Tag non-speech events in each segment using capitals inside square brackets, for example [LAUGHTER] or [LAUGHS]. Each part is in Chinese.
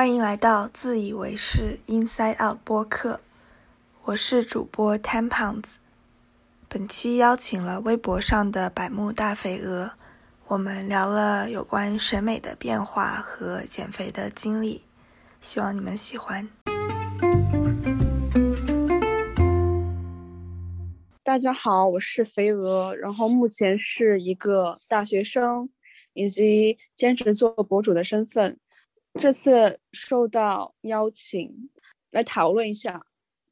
欢迎来到自以为是 Inside Out 播客，我是主播 Ten Pounds。本期邀请了微博上的百慕大肥鹅，我们聊了有关审美的变化和减肥的经历，希望你们喜欢。大家好，我是肥鹅，然后目前是一个大学生，以及兼职做博主的身份。这次受到邀请来讨论一下，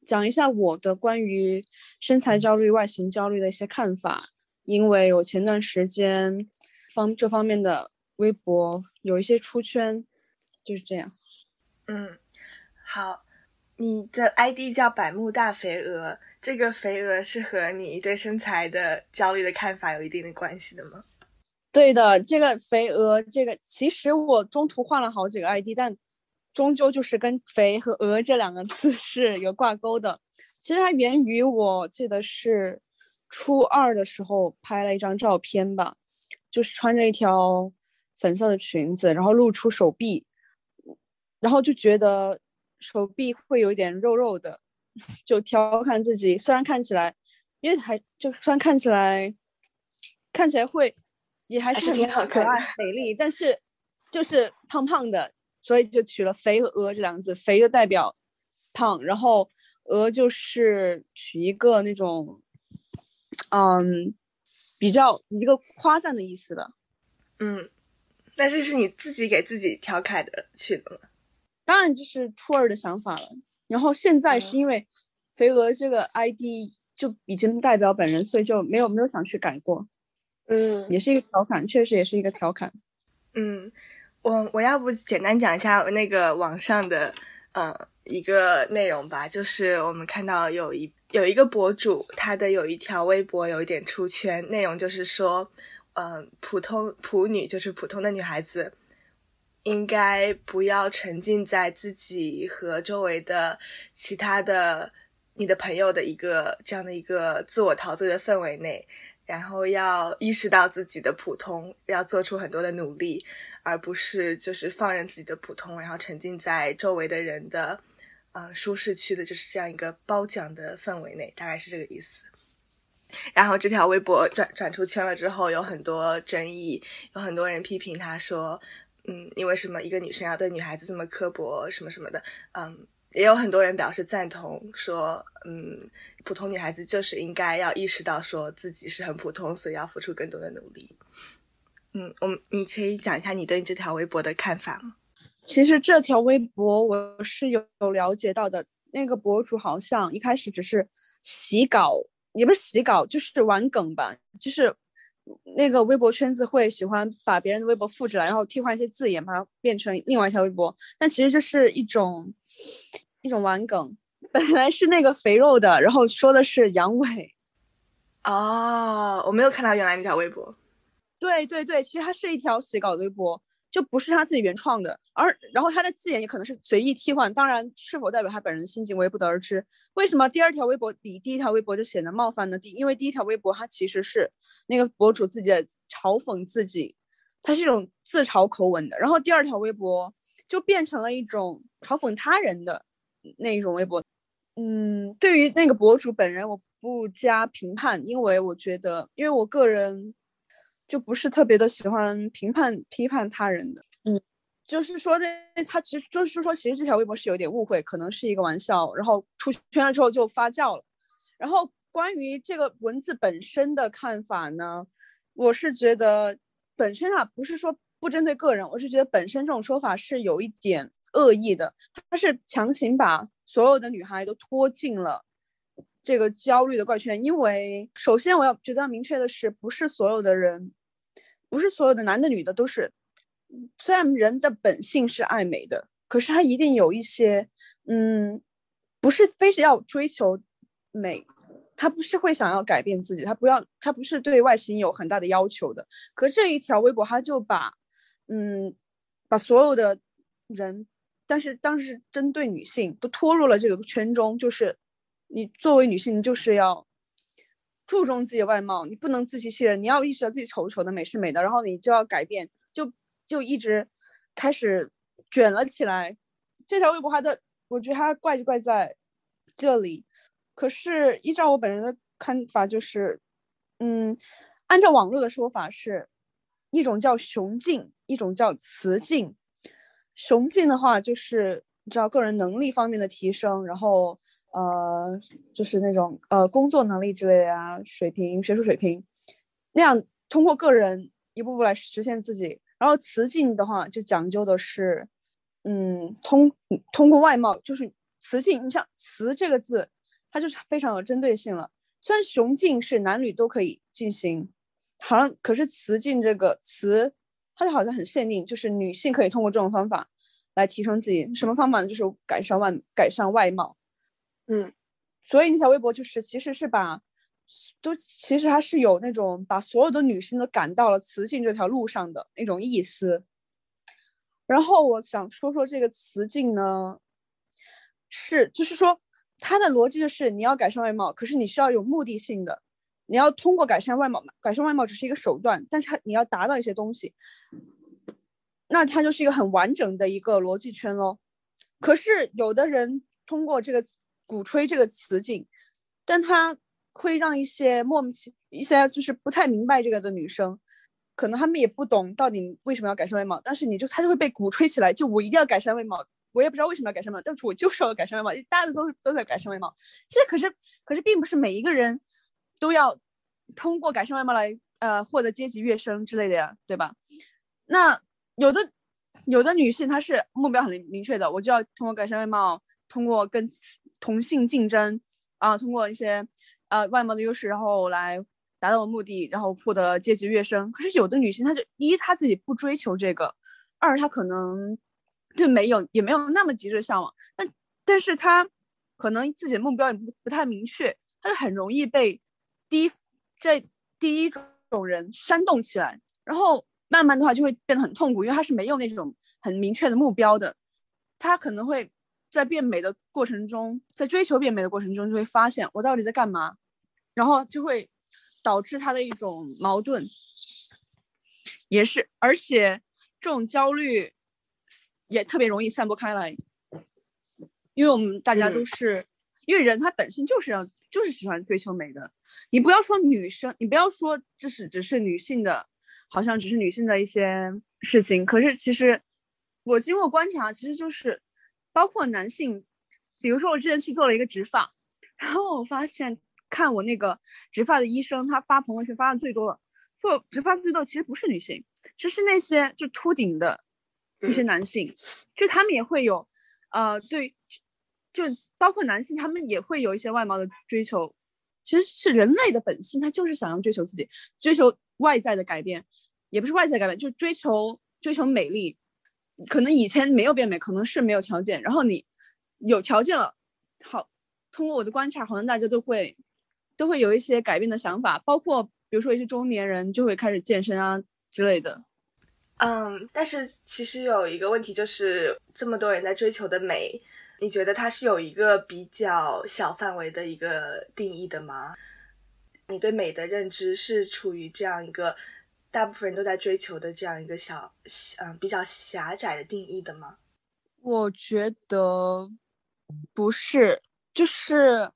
讲一下我的关于身材焦虑、外形焦虑的一些看法。因为我前段时间方这方面的微博有一些出圈，就是这样。嗯，好，你的 ID 叫百慕大肥鹅，这个肥鹅是和你对身材的焦虑的看法有一定的关系的吗？对的，这个肥鹅，这个其实我中途换了好几个 ID，但终究就是跟“肥”和“鹅”这两个字 [LAUGHS] 是有挂钩的。其实它源于我记得是初二的时候拍了一张照片吧，就是穿着一条粉色的裙子，然后露出手臂，然后就觉得手臂会有点肉肉的，就调侃自己，虽然看起来，因为还就虽然看起来看起来会。也还是挺好可爱美丽，但是就是胖胖的，所以就取了“肥”和“鹅”这两个字。“肥”就代表胖，然后“鹅”就是取一个那种，嗯，比较一个夸赞的意思的。嗯，那这是你自己给自己调侃的取的吗？当然，就是初二的想法了。然后现在是因为“肥鹅”这个 ID 就已经代表本人，所以就没有没有想去改过。嗯，也是一个调侃，确实也是一个调侃。嗯，我我要不简单讲一下那个网上的呃一个内容吧，就是我们看到有一有一个博主，他的有一条微博有一点出圈，内容就是说，嗯，普通普女就是普通的女孩子，应该不要沉浸在自己和周围的其他的你的朋友的一个这样的一个自我陶醉的氛围内。然后要意识到自己的普通，要做出很多的努力，而不是就是放任自己的普通，然后沉浸在周围的人的，呃，舒适区的，就是这样一个褒奖的氛围内，大概是这个意思。然后这条微博转转出圈了之后，有很多争议，有很多人批评他说，嗯，因为什么一个女生要对女孩子这么刻薄，什么什么的，嗯。也有很多人表示赞同，说，嗯，普通女孩子就是应该要意识到，说自己是很普通，所以要付出更多的努力。嗯，我们你可以讲一下你对这条微博的看法吗？其实这条微博我是有有了解到的，那个博主好像一开始只是洗稿，也不是洗稿，就是玩梗吧，就是。那个微博圈子会喜欢把别人的微博复制来，然后替换一些字眼，把它变成另外一条微博。但其实这是一种一种玩梗，本来是那个肥肉的，然后说的是阳痿。哦，我没有看到原来那条微博。对对对，其实它是一条写稿的微博。就不是他自己原创的，而然后他的字眼也可能是随意替换，当然是否代表他本人心情我也不得而知。为什么第二条微博比第一条微博就显得冒犯呢？第因为第一条微博它其实是那个博主自己嘲讽自己，它是一种自嘲口吻的，然后第二条微博就变成了一种嘲讽他人的那一种微博。嗯，对于那个博主本人我不加评判，因为我觉得，因为我个人。就不是特别的喜欢评判批判他人的，就是说的他其实就是说，其实这条微博是有点误会，可能是一个玩笑，然后出圈了之后就发酵了。然后关于这个文字本身的看法呢，我是觉得本身啊不是说不针对个人，我是觉得本身这种说法是有一点恶意的，他是强行把所有的女孩都拖进了这个焦虑的怪圈。因为首先我要觉得要明确的是，不是所有的人。不是所有的男的女的都是，虽然人的本性是爱美的，可是他一定有一些，嗯，不是非是要追求美，他不是会想要改变自己，他不要，他不是对外形有很大的要求的。可这一条微博，他就把，嗯，把所有的人，但是当时针对女性都拖入了这个圈中，就是你作为女性，就是要。注重自己的外貌，你不能自欺欺人。你要意识到自己丑丑的，美是美的，然后你就要改变，就就一直开始卷了起来。这条微博它的，我觉得它怪就怪在这里。可是依照我本人的看法，就是嗯，按照网络的说法是，一种叫雄竞，一种叫雌竞。雄竞的话，就是你知道个人能力方面的提升，然后呃，就是那种呃工作能力之类的啊，水平、学术水平，那样通过个人一步步来实现自己。然后雌竞的话，就讲究的是，嗯，通通过外貌，就是雌竞。你像“雌”这个字，它就是非常有针对性了。虽然雄竞是男女都可以进行，好像可是雌竞这个词。它就好像很限定，就是女性可以通过这种方法来提升自己。什么方法呢？就是改善外改善外貌。嗯，所以那条微博就是其实是把都其实它是有那种把所有的女性都赶到了雌竞这条路上的那种意思。然后我想说说这个雌竞呢，是就是说它的逻辑就是你要改善外貌，可是你需要有目的性的。你要通过改善外貌，改善外貌只是一个手段，但是它你要达到一些东西，那它就是一个很完整的一个逻辑圈喽。可是有的人通过这个鼓吹这个词境，但他会让一些莫名其一些就是不太明白这个的女生，可能他们也不懂到底为什么要改善外貌，但是你就他就会被鼓吹起来，就我一定要改善外貌，我也不知道为什么要改善外貌，但是我就是要改善外貌，大家都都在改善外貌。其实可是可是并不是每一个人。都要通过改善外貌来呃获得阶级跃升之类的呀，对吧？那有的有的女性她是目标很明确的，我就要通过改善外貌，通过跟同性竞争啊，通过一些呃外貌的优势，然后来达到目的，然后获得阶级跃升。可是有的女性她就一她自己不追求这个，二她可能对没有也没有那么急着向往，但但是她可能自己的目标也不不太明确，她就很容易被。第一，这第一种人煽动起来，然后慢慢的话就会变得很痛苦，因为他是没有那种很明确的目标的，他可能会在变美的过程中，在追求变美的过程中，就会发现我到底在干嘛，然后就会导致他的一种矛盾，也是，而且这种焦虑也特别容易散播开来，因为我们大家都是，因为人他本身就是要就是喜欢追求美的。你不要说女生，你不要说这是只是女性的，好像只是女性的一些事情。可是其实我经过观察，其实就是包括男性。比如说我之前去做了一个植发，然后我发现看我那个植发的医生，他发朋友圈发的最多的，做植发最多的其实不是女性，其实是那些就秃顶的一些男性，就他们也会有，呃，对，就包括男性，他们也会有一些外貌的追求。其实是人类的本性，他就是想要追求自己，追求外在的改变，也不是外在改变，就是追求追求美丽。可能以前没有变美，可能是没有条件，然后你有条件了，好，通过我的观察，好像大家都会都会有一些改变的想法，包括比如说一些中年人就会开始健身啊之类的。嗯，但是其实有一个问题，就是这么多人在追求的美。你觉得它是有一个比较小范围的一个定义的吗？你对美的认知是处于这样一个大部分人都在追求的这样一个小嗯比较狭窄的定义的吗？我觉得不是，就是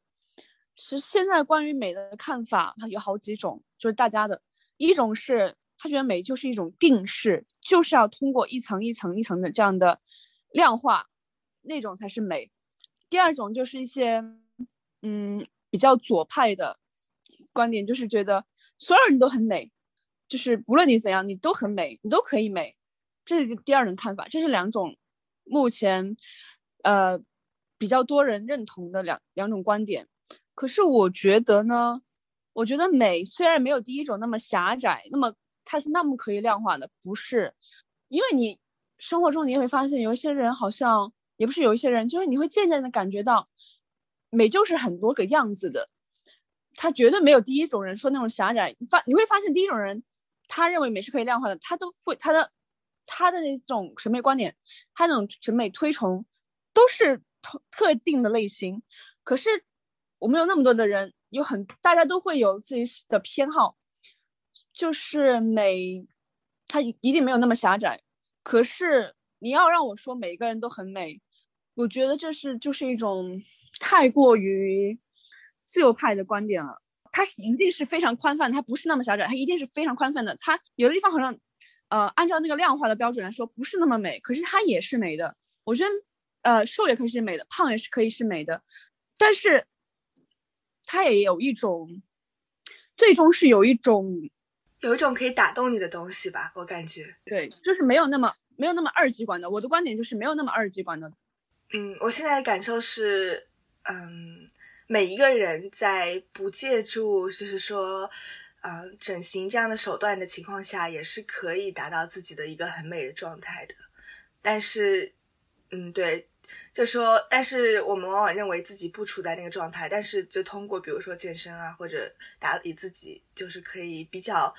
其实现在关于美的看法，它有好几种，就是大家的一种是他觉得美就是一种定式，就是要通过一层一层一层的这样的量化。那种才是美。第二种就是一些，嗯，比较左派的观点，就是觉得所有人都很美，就是不论你怎样，你都很美，你都可以美。这是第二种看法。这是两种目前呃比较多人认同的两两种观点。可是我觉得呢，我觉得美虽然没有第一种那么狭窄，那么它是那么可以量化的，不是？因为你生活中你会发现，有一些人好像。也不是有一些人，就是你会渐渐的感觉到，美就是很多个样子的，他绝对没有第一种人说那种狭窄。你发你会发现，第一种人他认为美是可以量化的，他都会他的他的那种审美观点，他那种审美推崇都是特特定的类型。可是我们有那么多的人，有很大家都会有自己的偏好，就是美，它一定没有那么狭窄。可是。你要让我说每个人都很美，我觉得这是就是一种太过于自由派的观点了。它是一定是非常宽泛，它不是那么狭窄，它一定是非常宽泛的。它有的地方好像，呃，按照那个量化的标准来说不是那么美，可是它也是美的。我觉得，呃，瘦也可以是美的，胖也是可以是美的，但是它也有一种，最终是有一种，有一种可以打动你的东西吧，我感觉。对，就是没有那么没有那么二极管的。我的观点就是没有那么二极管的。嗯，我现在的感受是，嗯。每一个人在不借助，就是说，嗯，整形这样的手段的情况下，也是可以达到自己的一个很美的状态的。但是，嗯，对，就说，但是我们往往认为自己不处在那个状态，但是就通过比如说健身啊，或者打理自己，就是可以比较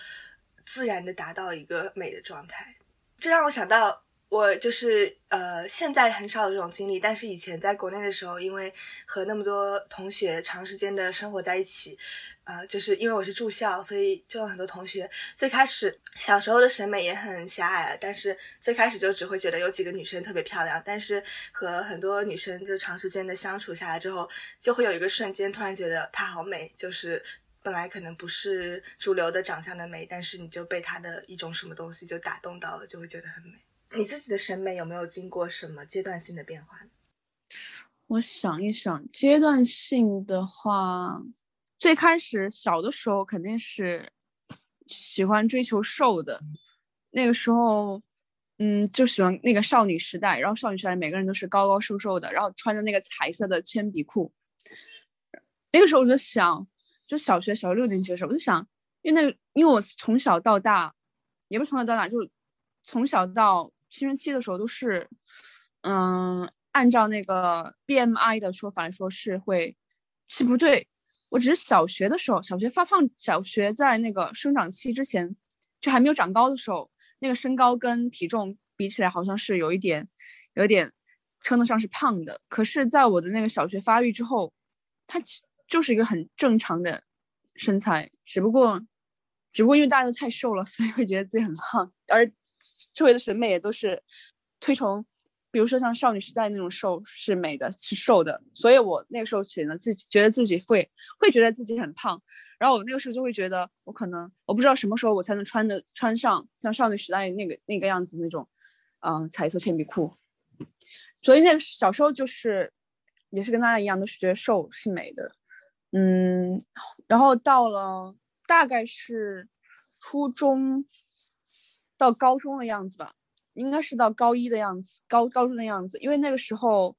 自然的达到一个美的状态。这让我想到。我就是呃，现在很少有这种经历，但是以前在国内的时候，因为和那么多同学长时间的生活在一起，呃，就是因为我是住校，所以就有很多同学。最开始小时候的审美也很狭隘，但是最开始就只会觉得有几个女生特别漂亮。但是和很多女生就长时间的相处下来之后，就会有一个瞬间突然觉得她好美，就是本来可能不是主流的长相的美，但是你就被她的一种什么东西就打动到了，就会觉得很美。你自己的审美有没有经过什么阶段性的变化？我想一想，阶段性的话，最开始小的时候肯定是喜欢追求瘦的，那个时候，嗯，就喜欢那个少女时代，然后少女时代每个人都是高高瘦瘦的，然后穿着那个彩色的铅笔裤。那个时候我就想，就小学小学六年级的时候，我就想，因为那个，因为我从小到大，也不是从小到大，就从小到。青春期的时候都是，嗯，按照那个 BMI 的说法来说是会，是不对。我只是小学的时候，小学发胖，小学在那个生长期之前，就还没有长高的时候，那个身高跟体重比起来好像是有一点，有点称得上是胖的。可是，在我的那个小学发育之后，它就是一个很正常的身材，只不过，只不过因为大家都太瘦了，所以会觉得自己很胖，而。周围的审美也都是推崇，比如说像少女时代那种瘦是美的，是瘦的。所以我那个时候显得自己觉得自己会会觉得自己很胖，然后我那个时候就会觉得我可能我不知道什么时候我才能穿的穿上像少女时代那个那个样子那种，嗯，彩色铅笔裤。所以那个小时候就是也是跟大家一样，都是觉得瘦是美的，嗯，然后到了大概是初中。到高中的样子吧，应该是到高一的样子，高高中的样子。因为那个时候，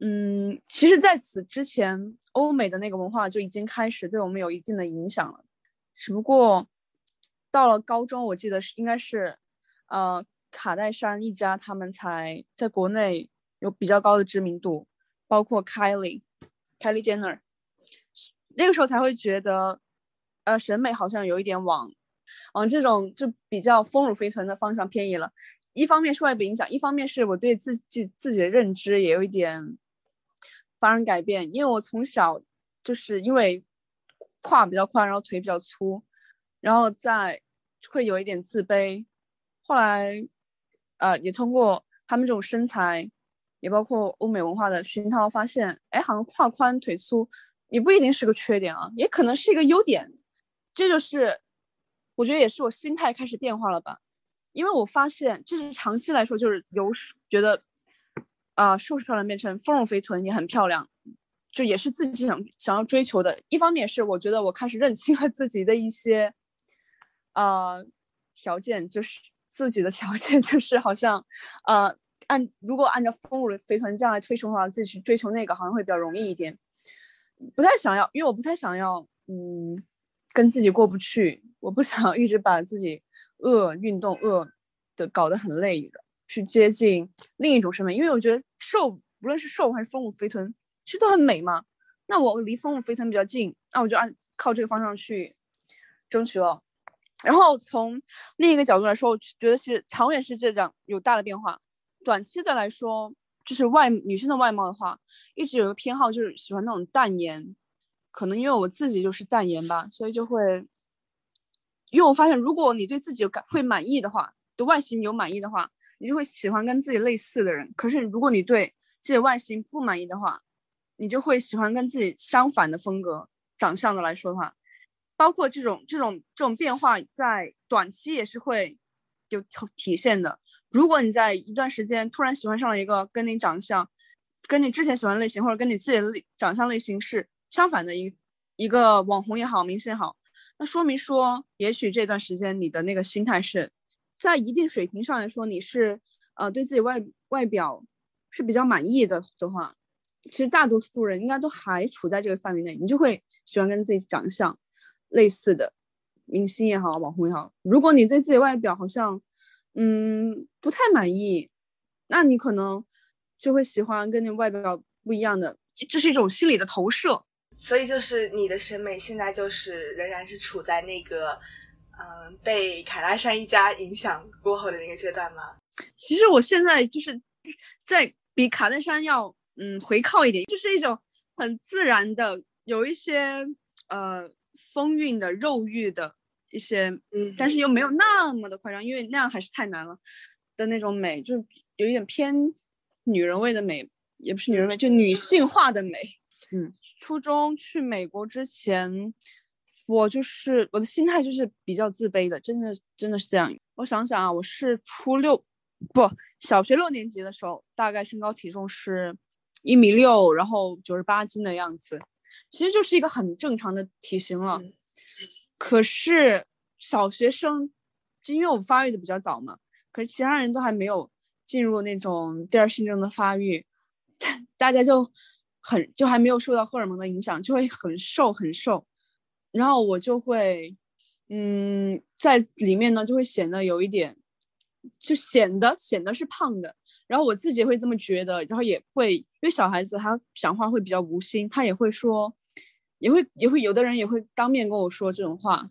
嗯，其实在此之前，欧美的那个文化就已经开始对我们有一定的影响了。只不过到了高中，我记得是应该是，呃，卡戴珊一家他们才在国内有比较高的知名度，包括 Kylie，Kylie Jenner，那个时候才会觉得，呃，审美好像有一点往。往这种就比较丰乳肥臀的方向偏移了，一方面是外部影响，一方面是我对自己自己的认知也有一点发生改变。因为我从小就是因为胯比较宽，然后腿比较粗，然后再会有一点自卑。后来，呃，也通过他们这种身材，也包括欧美文化的熏陶，发现，哎，好像胯宽腿粗也不一定是个缺点啊，也可能是一个优点。这就是。我觉得也是我心态开始变化了吧，因为我发现就是长期来说，就是由觉得啊瘦是漂亮变成丰乳肥臀也很漂亮，就也是自己想想要追求的。一方面是我觉得我开始认清了自己的一些啊条件，就是自己的条件就是好像呃按如果按照丰乳肥臀这样来推崇的话，自己去追求那个好像会比较容易一点。不太想要，因为我不太想要嗯。跟自己过不去，我不想一直把自己饿运动饿的搞得很累，去接近另一种审美，因为我觉得瘦，无论是瘦还是丰乳肥臀，其实都很美嘛。那我离丰乳肥臀比较近，那我就按靠这个方向去争取了。然后从另一个角度来说，我觉得是长远是这样有大的变化。短期的来说，就是外女生的外貌的话，一直有个偏好，就是喜欢那种淡颜。可能因为我自己就是淡颜吧，所以就会，因为我发现，如果你对自己有感会满意的话，对外形有满意的话，你就会喜欢跟自己类似的人。可是如果你对自己外形不满意的话，你就会喜欢跟自己相反的风格长相的来说的话，包括这种这种这种变化，在短期也是会有体现的。如果你在一段时间突然喜欢上了一个跟你长相，跟你之前喜欢类型或者跟你自己的长相类型是相反的一一个网红也好，明星也好，那说明说，也许这段时间你的那个心态是在一定水平上来说，你是呃对自己外外表。是比较满意的的话，其实大多数人应该都还处在这个范围内，你就会喜欢跟自己长相类似的明星也好，网红也好。如果你对自己外表好像嗯不太满意，那你可能就会喜欢跟你外表不一样的，这是一种心理的投射。所以就是你的审美现在就是仍然是处在那个嗯被卡拉山一家影响过后的那个阶段吗？其实我现在就是在。比卡戴珊要嗯回靠一点，就是一种很自然的，有一些呃风韵的肉欲的一些，嗯，但是又没有那么的夸张，因为那样还是太难了的那种美，就有一点偏女人味的美，也不是女人味，就女性化的美。嗯，初中去美国之前，我就是我的心态就是比较自卑的，真的真的是这样。我想想啊，我是初六。不，小学六年级的时候，大概身高体重是一米六，然后九十八斤的样子，其实就是一个很正常的体型了。可是小学生，就因为我发育的比较早嘛，可是其他人都还没有进入那种第二性征的发育，[LAUGHS] 大家就很就还没有受到荷尔蒙的影响，就会很瘦很瘦，然后我就会，嗯，在里面呢就会显得有一点。就显得显得是胖的，然后我自己会这么觉得，然后也会因为小孩子他讲话会比较无心，他也会说，也会也会有的人也会当面跟我说这种话，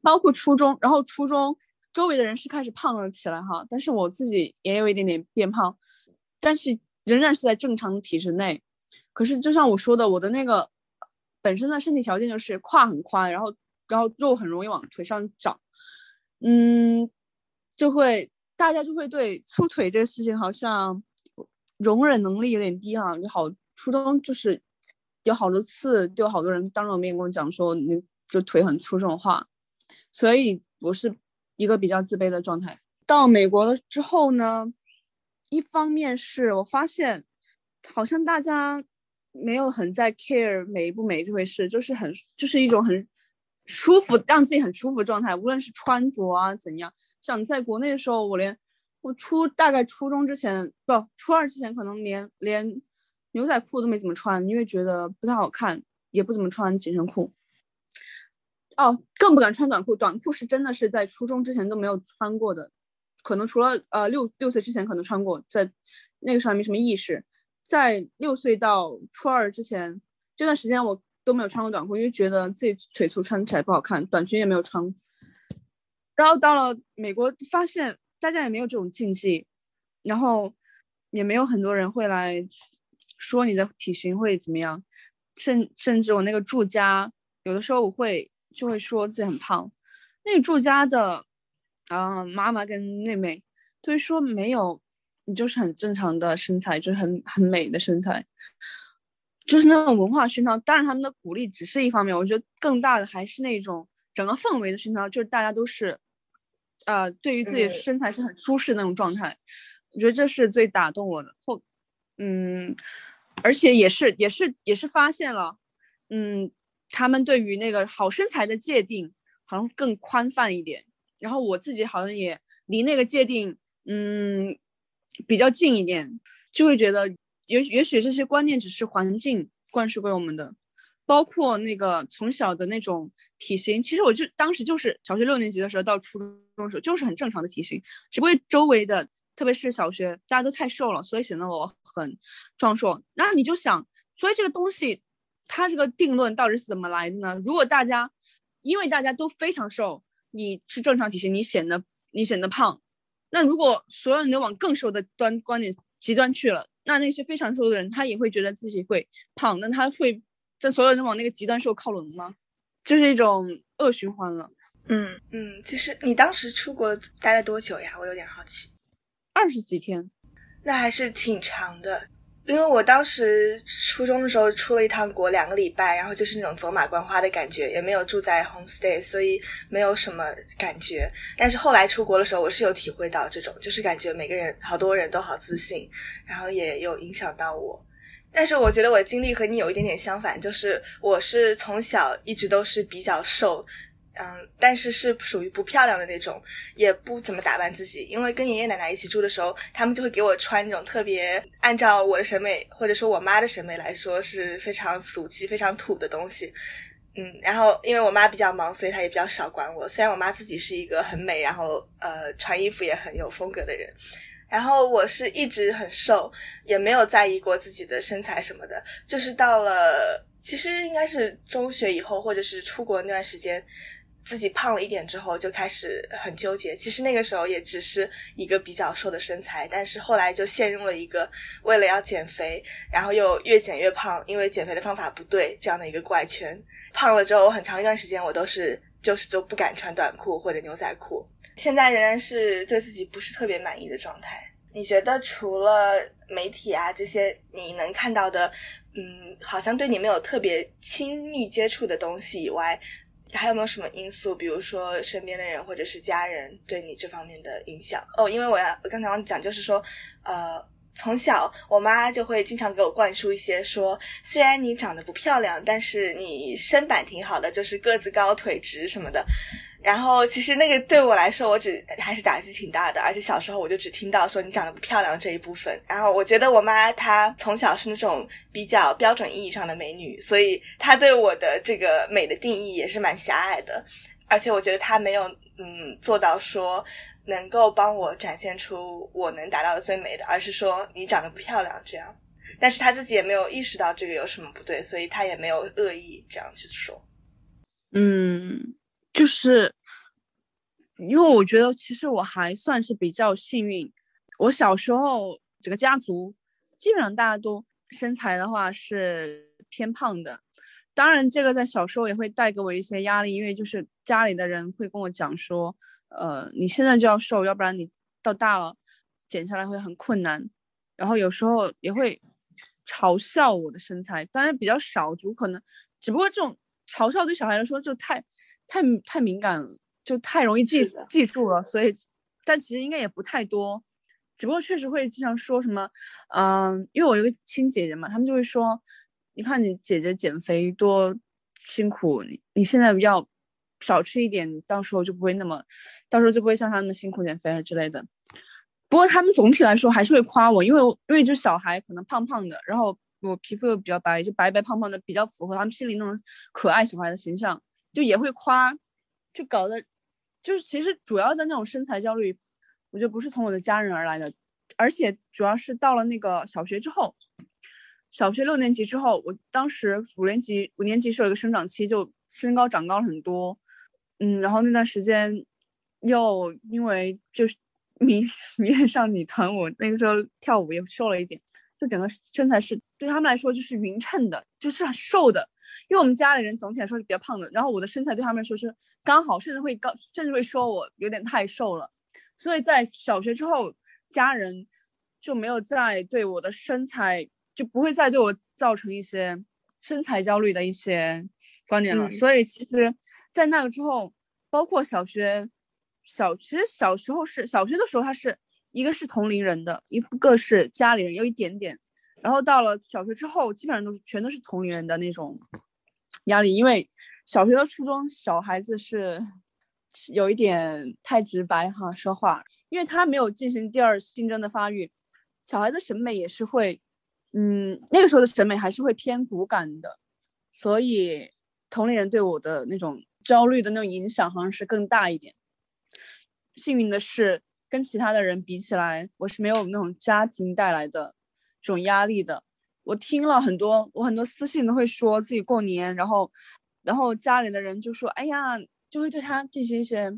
包括初中，然后初中周围的人是开始胖了起来哈，但是我自己也有一点点变胖，但是仍然是在正常的体制内，可是就像我说的，我的那个本身的身体条件就是胯很宽，然后然后肉很容易往腿上长，嗯。就会大家就会对粗腿这个事情好像容忍能力有点低哈，就好初中就是有好多次，就好多人当着我面跟我讲说你就腿很粗这种话，所以我是一个比较自卑的状态。到美国了之后呢，一方面是我发现好像大家没有很在 care 美不美这回事，就是很就是一种很。舒服，让自己很舒服的状态，无论是穿着啊怎样。像在国内的时候，我连我初大概初中之前，不初二之前，可能连连牛仔裤都没怎么穿，因为觉得不太好看，也不怎么穿紧身裤。哦，更不敢穿短裤，短裤是真的是在初中之前都没有穿过的，可能除了呃六六岁之前可能穿过，在那个时候还没什么意识。在六岁到初二之前这段时间，我。都没有穿过短裤，因为觉得自己腿粗穿起来不好看，短裙也没有穿。然后到了美国，发现大家也没有这种禁忌，然后也没有很多人会来说你的体型会怎么样，甚甚至我那个住家，有的时候我会就会说自己很胖，那个住家的啊妈妈跟妹妹都会说没有，你就是很正常的身材，就是很很美的身材。就是那种文化熏陶，当然他们的鼓励只是一方面，我觉得更大的还是那种整个氛围的熏陶，就是大家都是，呃，对于自己的身材是很舒适那种状态，我觉得这是最打动我的。后，嗯，而且也是也是也是发现了，嗯，他们对于那个好身材的界定好像更宽泛一点，然后我自己好像也离那个界定，嗯，比较近一点，就会觉得。也也许这些观念只是环境灌输给我们的，包括那个从小的那种体型，其实我就当时就是小学六年级的时候到初中的时候就是很正常的体型，只不过周围的特别是小学大家都太瘦了，所以显得我很壮硕。那你就想，所以这个东西它这个定论到底是怎么来的呢？如果大家因为大家都非常瘦，你是正常体型，你显得你显得胖，那如果所有人都往更瘦的端观点极端去了。那那些非常瘦的人，他也会觉得自己会胖，那他会在所有人往那个极端瘦靠拢吗？就是一种恶循环了。嗯嗯，其实你当时出国待了多久呀？我有点好奇。二十几天，那还是挺长的。因为我当时初中的时候出了一趟国，两个礼拜，然后就是那种走马观花的感觉，也没有住在 homestay，所以没有什么感觉。但是后来出国的时候，我是有体会到这种，就是感觉每个人好多人都好自信，然后也有影响到我。但是我觉得我的经历和你有一点点相反，就是我是从小一直都是比较瘦。嗯，但是是属于不漂亮的那种，也不怎么打扮自己。因为跟爷爷奶奶一起住的时候，他们就会给我穿那种特别按照我的审美或者说我妈的审美来说是非常俗气、非常土的东西。嗯，然后因为我妈比较忙，所以她也比较少管我。虽然我妈自己是一个很美，然后呃穿衣服也很有风格的人，然后我是一直很瘦，也没有在意过自己的身材什么的。就是到了其实应该是中学以后，或者是出国那段时间。自己胖了一点之后，就开始很纠结。其实那个时候也只是一个比较瘦的身材，但是后来就陷入了一个为了要减肥，然后又越减越胖，因为减肥的方法不对这样的一个怪圈。胖了之后，很长一段时间我都是就是就不敢穿短裤或者牛仔裤。现在仍然是对自己不是特别满意的状态。你觉得除了媒体啊这些你能看到的，嗯，好像对你没有特别亲密接触的东西以外？还有没有什么因素，比如说身边的人或者是家人对你这方面的影响？哦，因为我要我刚才忘讲，就是说，呃，从小我妈就会经常给我灌输一些说，虽然你长得不漂亮，但是你身板挺好的，就是个子高、腿直什么的。然后其实那个对我来说，我只还是打击挺大的，而且小时候我就只听到说你长得不漂亮这一部分。然后我觉得我妈她从小是那种比较标准意义上的美女，所以她对我的这个美的定义也是蛮狭隘的。而且我觉得她没有嗯做到说能够帮我展现出我能达到的最美的，而是说你长得不漂亮这样。但是他自己也没有意识到这个有什么不对，所以他也没有恶意这样去说。嗯。就是，因为我觉得其实我还算是比较幸运。我小时候整个家族基本上大家都身材的话是偏胖的，当然这个在小时候也会带给我一些压力，因为就是家里的人会跟我讲说，呃，你现在就要瘦，要不然你到大了减下来会很困难。然后有时候也会嘲笑我的身材，当然比较少，就可能只不过这种嘲笑对小孩来说就太。太太敏感了，就太容易记记住了，所以，但其实应该也不太多，只不过确实会经常说什么，嗯，因为我有个亲姐姐嘛，他们就会说，你看你姐姐减肥多辛苦，你你现在要少吃一点，到时候就不会那么，到时候就不会像她那么辛苦减肥了之类的。不过他们总体来说还是会夸我，因为因为就小孩可能胖胖的，然后我皮肤又比较白，就白白胖胖的，比较符合他们心里那种可爱小孩的形象。就也会夸，就搞得，就是其实主要的那种身材焦虑，我觉得不是从我的家人而来的，而且主要是到了那个小学之后，小学六年级之后，我当时五年级五年级是有一个生长期，就身高长高了很多，嗯，然后那段时间又因为就是 [LAUGHS] 迷迷恋上女团舞，那个时候跳舞也瘦了一点，就整个身材是对他们来说就是匀称的，就是很瘦的。因为我们家里人总体来说是比较胖的，然后我的身材对他们来说是刚好，甚至会高，甚至会说我有点太瘦了。所以在小学之后，家人就没有再对我的身材，就不会再对我造成一些身材焦虑的一些观点了。所以其实，在那个之后，包括小学，小其实小时候是小学的时候，他是一个是同龄人的，一个是家里人有一点点。然后到了小学之后，基本上都是全都是同龄人的那种压力，因为小学和初中小孩子是有一点太直白哈说话，因为他没有进行第二性征的发育，小孩的审美也是会，嗯，那个时候的审美还是会偏骨感的，所以同龄人对我的那种焦虑的那种影响好像是更大一点。幸运的是，跟其他的人比起来，我是没有那种家庭带来的。这种压力的，我听了很多，我很多私信都会说自己过年，然后，然后家里的人就说，哎呀，就会对他进行一些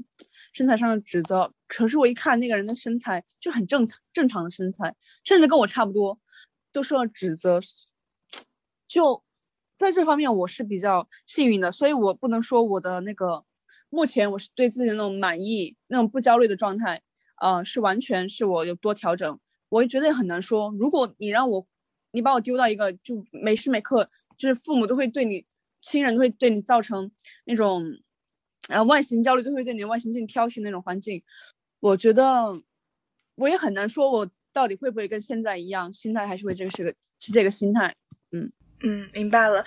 身材上的指责。可是我一看那个人的身材就很正常，正常的身材，甚至跟我差不多，都受到指责。就在这方面，我是比较幸运的，所以我不能说我的那个目前我是对自己的那种满意、那种不焦虑的状态，呃，是完全是我有多调整。我觉得也很难说。如果你让我你把我丢到一个就每时每刻就是父母都会对你，亲人都会对你造成那种，呃，外形焦虑，都会对你外形进行挑剔那种环境，我觉得我也很难说，我到底会不会跟现在一样，心态还是会这个是个是这个心态，嗯嗯，明白了。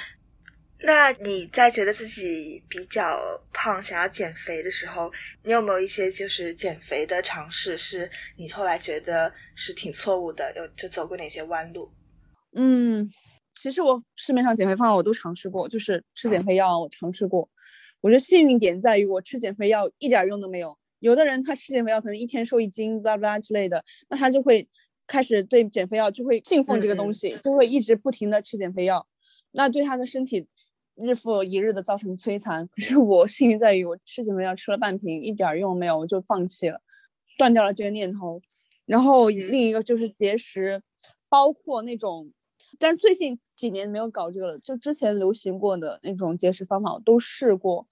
那你在觉得自己比较胖，想要减肥的时候，你有没有一些就是减肥的尝试，是你后来觉得是挺错误的？有就走过哪些弯路？嗯，其实我市面上减肥方法我都尝试过，就是吃减肥药我尝试过。我觉得幸运点在于我吃减肥药一点用都没有。有的人他吃减肥药可能一天瘦一斤，巴拉巴拉之类的，那他就会开始对减肥药就会信奉这个东西，就会一直不停的吃减肥药，那对他的身体。日复一日的造成摧残，可是我幸运在于我吃减肥药吃了半瓶，一点用没有，我就放弃了，断掉了这个念头。然后另一个就是节食，包括那种，但最近几年没有搞这个了，就之前流行过的那种节食方法我都试过，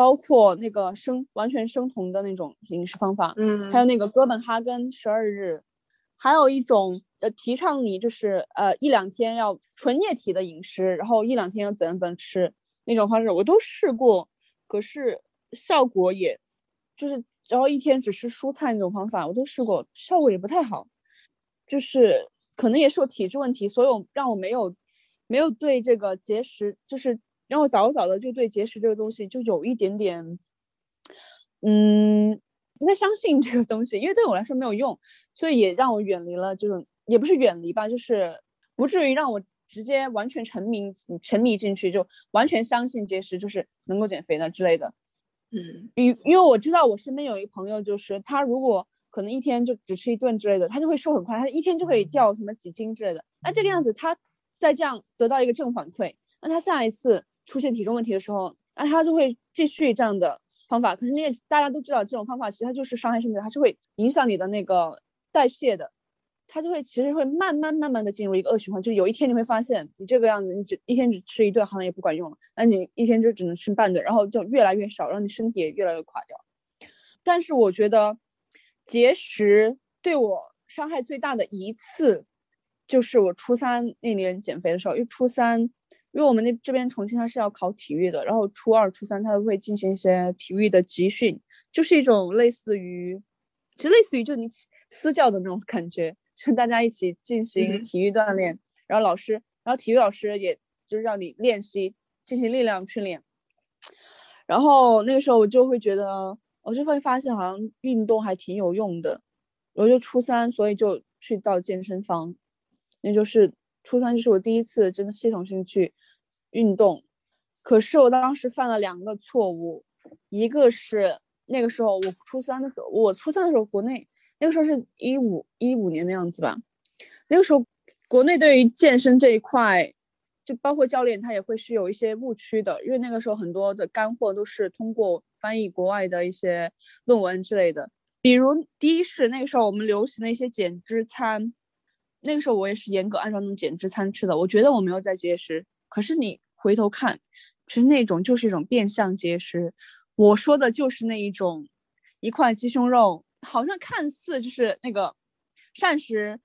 包括那个生完全生酮的那种饮食方法，嗯，还有那个哥本哈根十二日。还有一种呃，提倡你就是呃一两天要纯液体的饮食，然后一两天要怎样怎样吃那种方式，我都试过，可是效果也，就是然后一天只吃蔬菜那种方法我都试过，效果也不太好，就是可能也是我体质问题，所以我让我没有没有对这个节食，就是让我早早的就对节食这个东西就有一点点，嗯。不太相信这个东西，因为对我来说没有用，所以也让我远离了这种，也不是远离吧，就是不至于让我直接完全沉迷沉迷进去，就完全相信节食就是能够减肥的之类的。嗯，因因为我知道我身边有一个朋友，就是他如果可能一天就只吃一顿之类的，他就会瘦很快，他一天就可以掉什么几斤之类的。那这个样子，他再这样得到一个正反馈，那他下一次出现体重问题的时候，那他就会继续这样的。方法，可是你也大家都知道，这种方法其实它就是伤害身体，它是会影响你的那个代谢的，它就会其实会慢慢慢慢的进入一个恶循环，就有一天你会发现你这个样子，你只一天只吃一顿好像也不管用了，那你一天就只能吃半顿，然后就越来越少，让你身体也越来越垮掉。但是我觉得节食对我伤害最大的一次，就是我初三那年减肥的时候，因为初三。因为我们那这边重庆它是要考体育的，然后初二、初三它会进行一些体育的集训，就是一种类似于，其实类似于就你私教的那种感觉，就大家一起进行体育锻炼，然后老师，然后体育老师也就是让你练习进行力量训练，然后那个时候我就会觉得，我就会发现好像运动还挺有用的，我就初三，所以就去到健身房，那就是。初三就是我第一次真的系统性去运动，可是我当时犯了两个错误，一个是那个时候我初三的时候，我初三的时候国内那个时候是一五一五年的样子吧，那个时候国内对于健身这一块，就包括教练他也会是有一些误区的，因为那个时候很多的干货都是通过翻译国外的一些论文之类的，比如第一是那个时候我们流行的一些减脂餐。那个时候我也是严格按照那种减脂餐吃的，我觉得我没有在节食。可是你回头看，其实那种就是一种变相节食。我说的就是那一种，一块鸡胸肉，好像看似就是那个膳食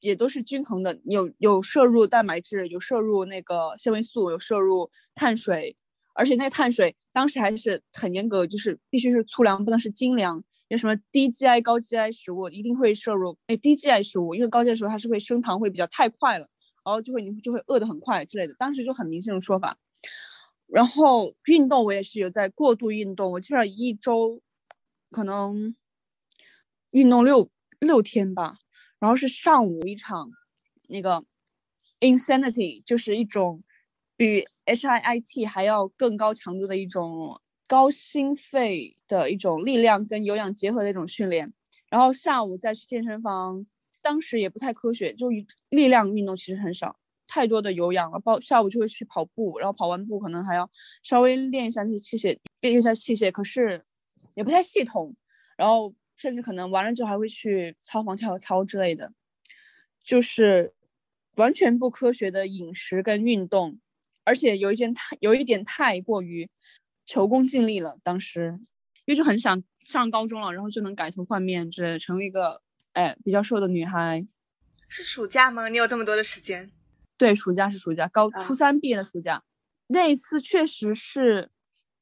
也都是均衡的，有有摄入蛋白质，有摄入那个纤维素，有摄入碳水，而且那碳水当时还是很严格，就是必须是粗粮，不能是精粮。有什么低 GI 高 GI 食物一定会摄入，哎，低 GI 食物，因为高 GI 食物它是会升糖会比较太快了，然后就会你就会饿得很快之类的，当时就很明显的说法。然后运动我也是有在过度运动，我基本上一周可能运动六六天吧，然后是上午一场那个 Insanity，就是一种比 HIIT 还要更高强度的一种。高心肺的一种力量跟有氧结合的一种训练，然后下午再去健身房，当时也不太科学，就力量运动其实很少，太多的有氧了。包下午就会去跑步，然后跑完步可能还要稍微练一下那些器械，练一下器械，可是也不太系统。然后甚至可能完了之后还会去操房跳操之类的，就是完全不科学的饮食跟运动，而且有一件太有一点太过于。求功尽力了，当时因为就很想上高中了，然后就能改头换面，之类，成为一个哎比较瘦的女孩。是暑假吗？你有这么多的时间？对，暑假是暑假，高啊初三毕业的暑假，那一次确实是，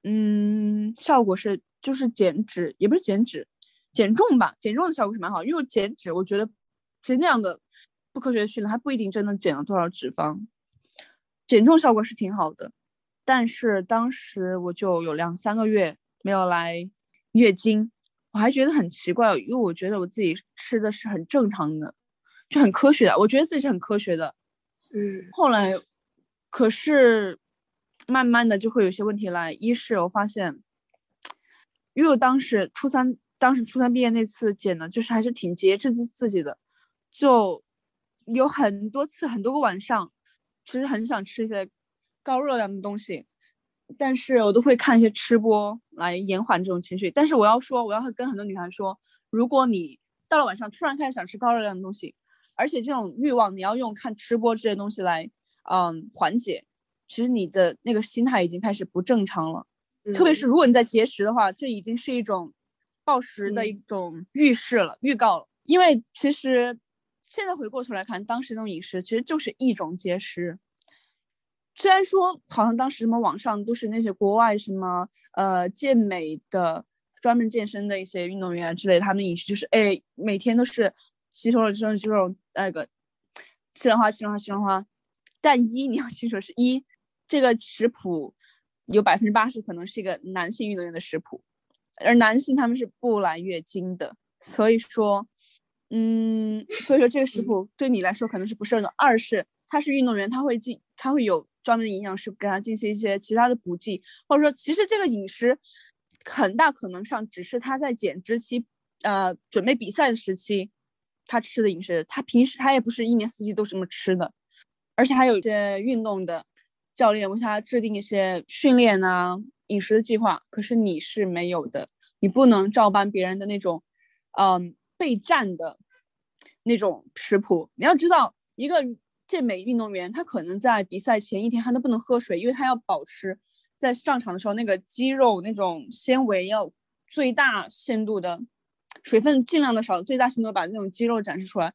嗯，效果是就是减脂，也不是减脂，减重吧，减重的效果是蛮好，因为减脂我觉得其实那样的不科学的训练，还不一定真的减了多少脂肪，减重效果是挺好的，但是当时我就有两三个月没有来月经，我还觉得很奇怪，因为我觉得我自己吃的是很正常的，就很科学的，我觉得自己是很科学的。嗯后来，可是慢慢的就会有些问题来。一是我发现，因为我当时初三，当时初三毕业那次减的，就是还是挺节制自自己的，就有很多次很多个晚上，其实很想吃一些高热量的东西，但是我都会看一些吃播来延缓这种情绪。但是我要说，我要跟很多女孩说，如果你到了晚上突然开始想吃高热量的东西，而且这种欲望你要用看吃播这些东西来，嗯，缓解。其实你的那个心态已经开始不正常了，特别是如果你在节食的话，这已经是一种暴食的一种预示了、预告了。因为其实现在回过头来看，当时那种饮食其实就是一种节食。虽然说好像当时什么网上都是那些国外什么呃健美的、专门健身的一些运动员之类，他们饮食就是哎每天都是吸收了肌肉肌肉那个西兰花西兰花西兰花，但一你要清楚是一这个食谱有百分之八十可能是一个男性运动员的食谱，而男性他们是不来月经的，所以说嗯所以说这个食谱对你来说可能是不适合的。二是他是运动员，他会进他会有专门的营养师给他进行一些其他的补剂，或者说其实这个饮食很大可能上只是他在减脂期，呃，准备比赛的时期他吃的饮食，他平时他也不是一年四季都这么吃的，而且还有一些运动的教练为他制定一些训练啊、饮食的计划，可是你是没有的，你不能照搬别人的那种，嗯，备战的那种食谱。你要知道，一个健美运动员，他可能在比赛前一天他都不能喝水，因为他要保持在上场的时候那个肌肉那种纤维要最大限度的水分尽量的少，最大限度地把那种肌肉展示出来。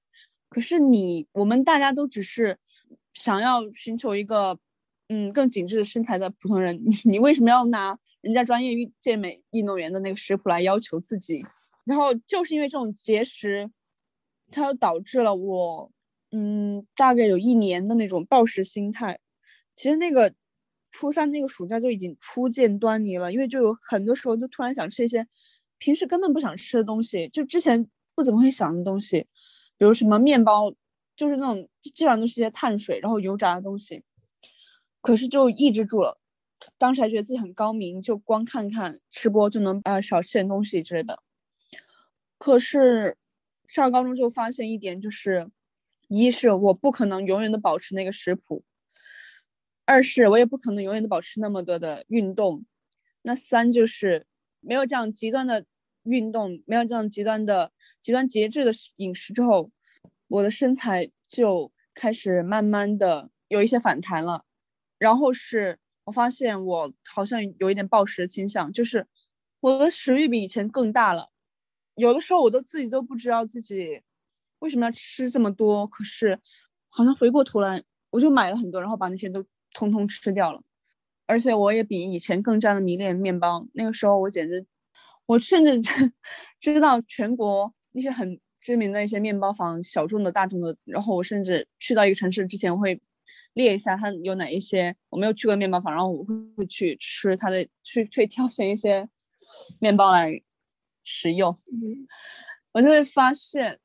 可是你我们大家都只是想要寻求一个嗯更紧致的身材的普通人，你为什么要拿人家专业运健美运动员的那个食谱来要求自己？然后就是因为这种节食，它导致了我嗯大概有一年的那种暴食心态。其实那个初三那个暑假就已经初见端倪了，因为就有很多时候就突然想吃一些平时根本不想吃的东西，就之前不怎么会想的东西，比如什么面包，就是那种基本上都是些碳水，然后油炸的东西，可是就抑制住了。当时还觉得自己很高明，就光看看吃播就能呃少吃点东西之类的。可是上高中就发现一点，就是一是我不可能永远的保持那个食谱，二是我也不可能永远的保持那么多的运动，那三就是没有这样极端的运动，没有这样极端的极端节制的饮食之后，我的身材就开始慢慢的有一些反弹了。然后是我发现我好像有一点暴食倾向，就是我的食欲比以前更大了。有的时候我都自己都不知道自己为什么要吃这么多，可是好像回过头来我就买了很多，然后把那些都通通吃掉了。而且我也比以前更加的迷恋面包。那个时候我简直，我甚至 [LAUGHS] 知道全国一些很知名的一些面包房，小众的、大众的。然后我甚至去到一个城市之前，我会列一下它有哪一些我没有去过面包房，然后我会会去吃它的，去去挑选一些面包来食用。嗯我就会发现，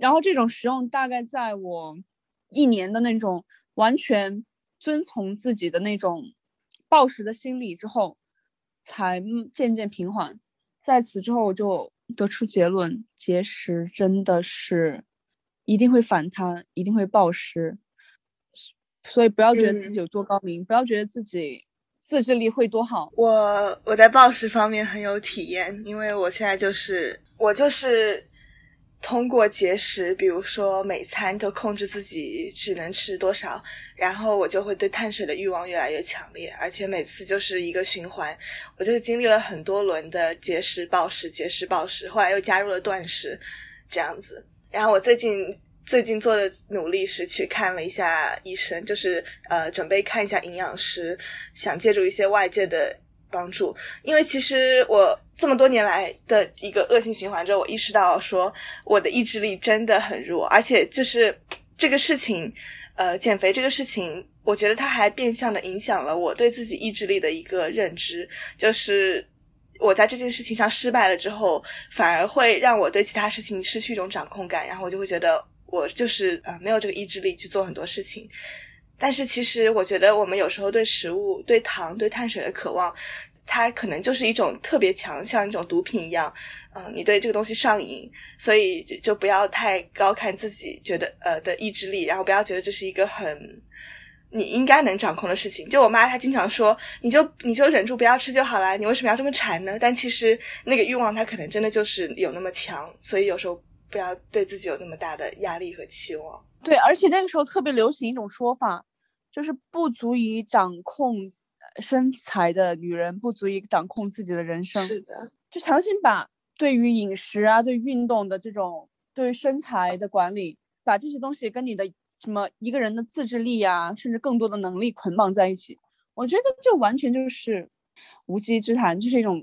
然后这种食用大概在我一年的那种完全遵从自己的那种暴食的心理之后，才嗯渐渐平缓。在此之后，我就得出结论：节食真的是一定会反弹，一定会暴食。所以不要觉得自己有多高明，不要觉得自己自制力会多好。我我在暴食方面很有体验，因为我现在就是我就是通过节食，比如说每餐都控制自己只能吃多少，然后我就会对碳水的欲望越来越强烈，而且每次就是一个循环。我就是经历了很多轮的节食、暴食、节食、暴食，后来又加入了断食，这样子。然后我最近最近做的努力是去看了一下医生，就是呃准备看一下营养师，想借助一些外界的帮助。因为其实我这么多年来的一个恶性循环之后，我意识到说我的意志力真的很弱，而且就是这个事情，呃，减肥这个事情，我觉得它还变相的影响了我对自己意志力的一个认知，就是。我在这件事情上失败了之后，反而会让我对其他事情失去一种掌控感，然后我就会觉得我就是呃没有这个意志力去做很多事情。但是其实我觉得我们有时候对食物、对糖、对碳水的渴望，它可能就是一种特别强，像一种毒品一样，嗯、你对这个东西上瘾，所以就不要太高看自己觉得呃的意志力，然后不要觉得这是一个很。你应该能掌控的事情，就我妈她经常说，你就你就忍住不要吃就好了，你为什么要这么馋呢？但其实那个欲望它可能真的就是有那么强，所以有时候不要对自己有那么大的压力和期望。对，而且那个时候特别流行一种说法，就是不足以掌控身材的女人，不足以掌控自己的人生。是的，就强行把对于饮食啊、对运动的这种、对于身材的管理，把这些东西跟你的什么一个人的自制力啊，甚至更多的能力捆绑在一起，我觉得这完全就是无稽之谈，这是一种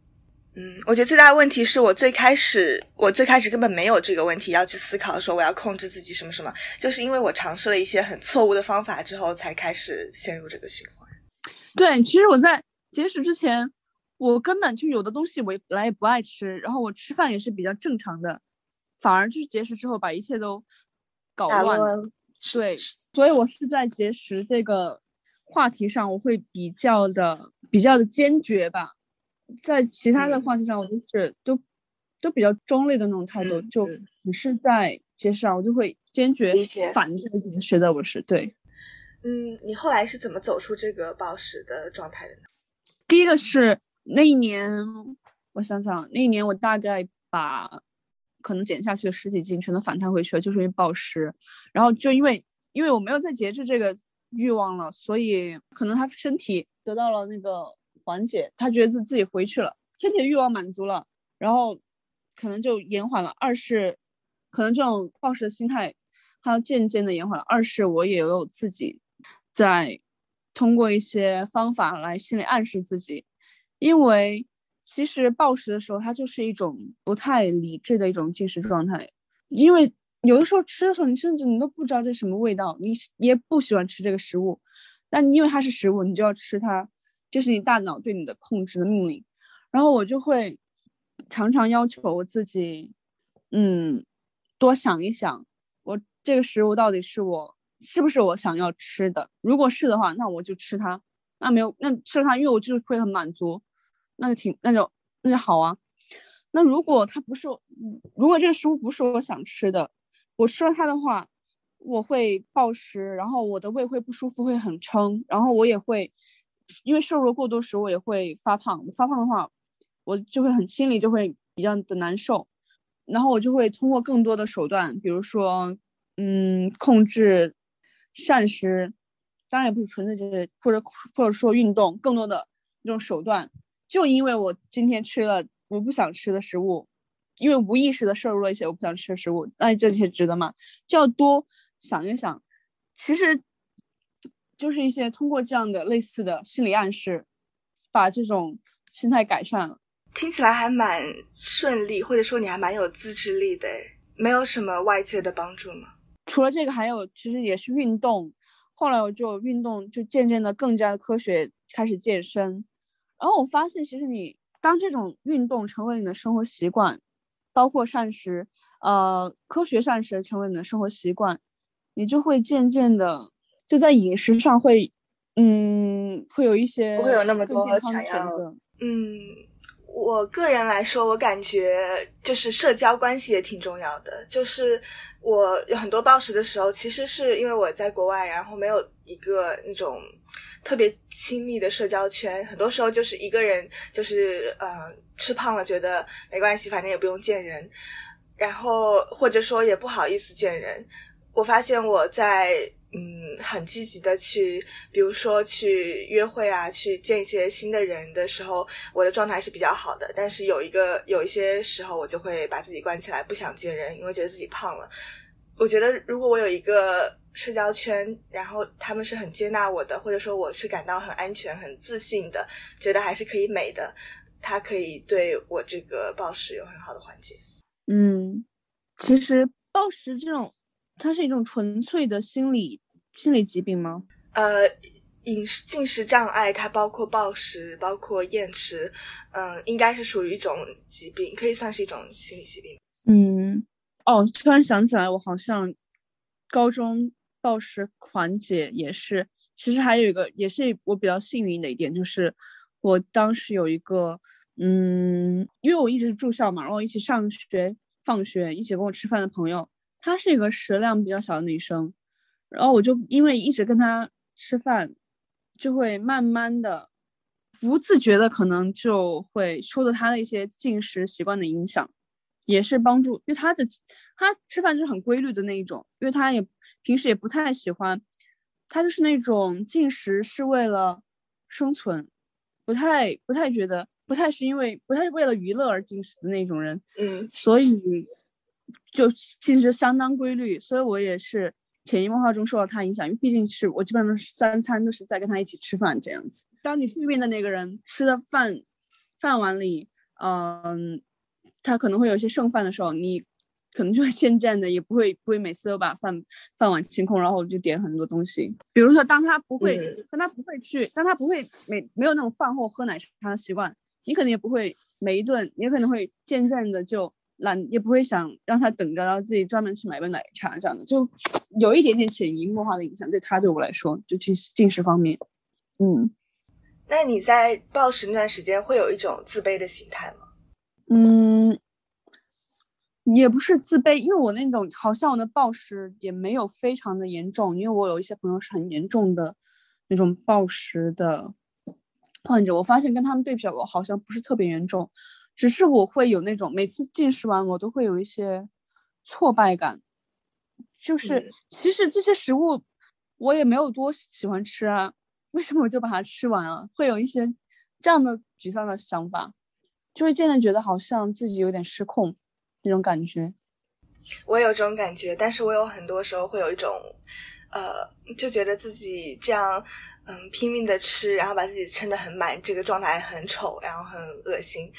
嗯，我觉得最大的问题是我最开始，我最开始根本没有这个问题要去思考，说我要控制自己什么什么，就是因为我尝试了一些很错误的方法之后，才开始陷入这个循环。对。其实我在节食之前，我根本就有的东西我本来也不爱吃，然后我吃饭也是比较正常的，反而就是节食之后把一切都搞乱了。对，所以我是在节食这个话题上，我会比较的比较的坚决吧。在其他的嗯话题上，我就是都都比较中立的那种态度。就只是在节食上，我就会坚决反对节食的。我是对。嗯，你后来是怎么走出这个暴食的状态的呢？第一个是那一年，我想想，那一年我大概把可能减下去的十几斤全都反弹回去了，就是因为暴食。然后就因为因为我没有再节制这个欲望了，所以可能他身体得到了那个缓解，他觉得自自己回去了，身体的欲望满足了，然后可能就延缓了。二是可能这种暴食的心态，它渐渐的延缓了。二是我也有自己在通过一些方法来心理暗示自己，因为其实暴食的时候，它就是一种不太理智的一种进食状态，因为有的时候吃的时候，你甚至你都不知道这什么味道，你也不喜欢吃这个食物，但因为它是食物，你就要吃它，这是你大脑对你的控制的命令。然后我就会常常要求我自己，嗯，多想一想，我这个食物到底是我是不是我想要吃的？如果是的话，那我就吃它；那没有，那吃了它，因为我就会很满足，那就挺那就那就好啊。那如果它不是，如果这个食物不是我想吃的，我吃了它的话，我会暴食，然后我的胃会不舒服，会很撑，然后我也会因为摄入了过多食物我也会发胖，发胖的话，我就会很心里就会比较的难受，然后我就会通过更多的手段，比如说，嗯，控制膳食，当然也不是纯粹就是或者或者说运动，更多的那种手段，就因为我今天吃了我不想吃的食物，因为无意识的摄入了一些我不想吃的食物，那这些值得吗？就要多想一想，其实就是一些通过这样的类似的心理暗示，把这种心态改善了。听起来还蛮顺利，或者说你还蛮有自制力的，没有什么外界的帮助吗？除了这个，还有其实也是运动。后来我就运动，就渐渐的更加的科学，开始健身。然后我发现，其实你当这种运动成为你的生活习惯，包括膳食，呃，科学膳食成为你的生活习惯，你就会渐渐的就在饮食上会，嗯，会有一些不会有那么多想要选择。嗯，我个人来说，我感觉就是社交关系也挺重要的。就是我有很多暴食的时候，其实是因为我在国外，然后没有一个那种特别亲密的社交圈，很多时候就是一个人，就是呃吃胖了，觉得没关系，反正也不用见人，然后或者说也不好意思见人。我发现我在嗯很积极的去，比如说去约会啊，去见一些新的人的时候，我的状态是比较好的。但是有一个有一些时候，我就会把自己关起来，不想见人，因为觉得自己胖了。我觉得如果我有一个社交圈，然后他们是很接纳我的，或者说我是感到很安全、很自信的，觉得还是可以美的，它可以对我这个暴食有很好的缓解。嗯，其实暴食这种，它是一种纯粹的心理心理疾病吗？呃，饮食进食障碍，它包括暴食，包括厌食，嗯，应该是属于一种疾病，可以算是一种心理疾病。嗯，哦，突然想起来，我好像高中。暴食缓解也是，其实还有一个也是我比较幸运的一点，就是我当时有一个，嗯，因为我一直住校嘛，然后一起上学、放学，一起跟我吃饭的朋友，她是一个食量比较小的女生，然后我就因为一直跟她吃饭，就会慢慢的不自觉的可能就会受到她的一些进食习惯的影响。也是帮助，因为她的她吃饭就是很规律的那一种，因为她也平时也不太喜欢，她就是那种进食是为了生存，不太不太觉得，不太是因为不太是为了娱乐而进食的那种人，嗯，所以就进食相当规律，所以我也是潜移默化中受到他影响，因为毕竟是我基本上三餐都是在跟他一起吃饭这样子。当你对面的那个人吃的饭饭碗里，嗯。他可能会有一些剩饭的时候，你可能就会渐渐的也不会不会每次都把饭饭碗清空，然后就点很多东西。比如说，当他不会，当他不会去，当他不会没没有那种饭后喝奶茶的习惯，你肯定也不会每一顿，也可能会渐渐的就懒，也不会想让他等着，然后自己专门去买杯奶茶这样的，就有一点点潜移默化的影响。对他对我来说，就进进食方面，嗯。那你在暴食那段时间会有一种自卑的心态吗？嗯，也不是自卑，因为我那种好像我的暴食也没有非常的严重，因为我有一些朋友是很严重的那种暴食的患者，我发现跟他们对比，我好像不是特别严重，只是我会有那种每次进食完我都会有一些挫败感，就是其实这些食物我也没有多喜欢吃啊，为什么我就把它吃完了？会有一些这样的沮丧的想法。就会渐渐觉得好像自己有点失控那种感觉，我有这种感觉，但是我有很多时候会有一种，呃，就觉得自己这样，嗯，拼命的吃，然后把自己撑得很满，这个状态很丑，然后很恶心，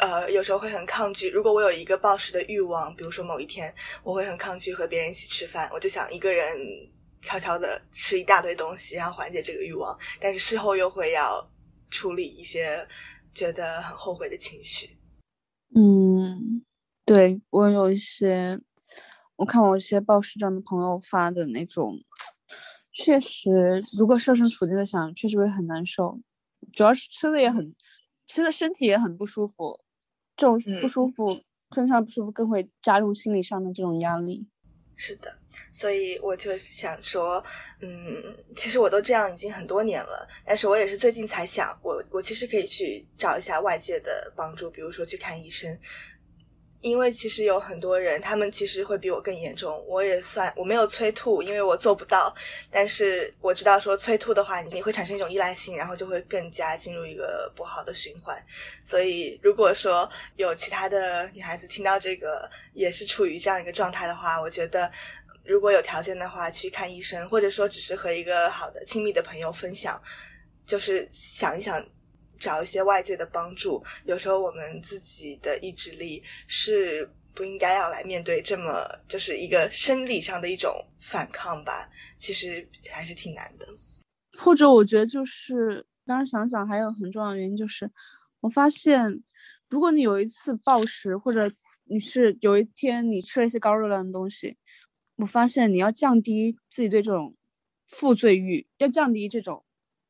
呃，有时候会很抗拒。如果我有一个暴食的欲望，比如说某一天，我会很抗拒和别人一起吃饭，我就想一个人悄悄的吃一大堆东西，然后缓解这个欲望，但是事后又会要处理一些。觉得很后悔的情绪，嗯，对我有一些，我看我一些暴食症的朋友发的那种，确实，如果设身处地的想，确实会很难受，主要是吃的也很，吃的身体也很不舒服，这种不舒服，身上不舒服更会加重心理上的这种压力。是的。所以我就想说，嗯，其实我都这样已经很多年了，但是我也是最近才想，我我其实可以去找一下外界的帮助，比如说去看医生，因为其实有很多人，他们其实会比我更严重。我也算我没有催吐，因为我做不到，但是我知道说催吐的话，你会产生一种依赖性，然后就会更加进入一个不好的循环。所以如果说有其他的女孩子听到这个也是处于这样一个状态的话，我觉得。如果有条件的话，去看医生，或者说只是和一个好的亲密的朋友分享，就是想一想，找一些外界的帮助。有时候我们自己的意志力是不应该要来面对这么就是一个生理上的一种反抗吧，其实还是挺难的。或者我觉得就是，当然想想还有很重要的原因就是，我发现，如果你有一次暴食，或者你是有一天你吃了一些高热量的东西。我发现你要降低自己对这种负罪欲，要降低这种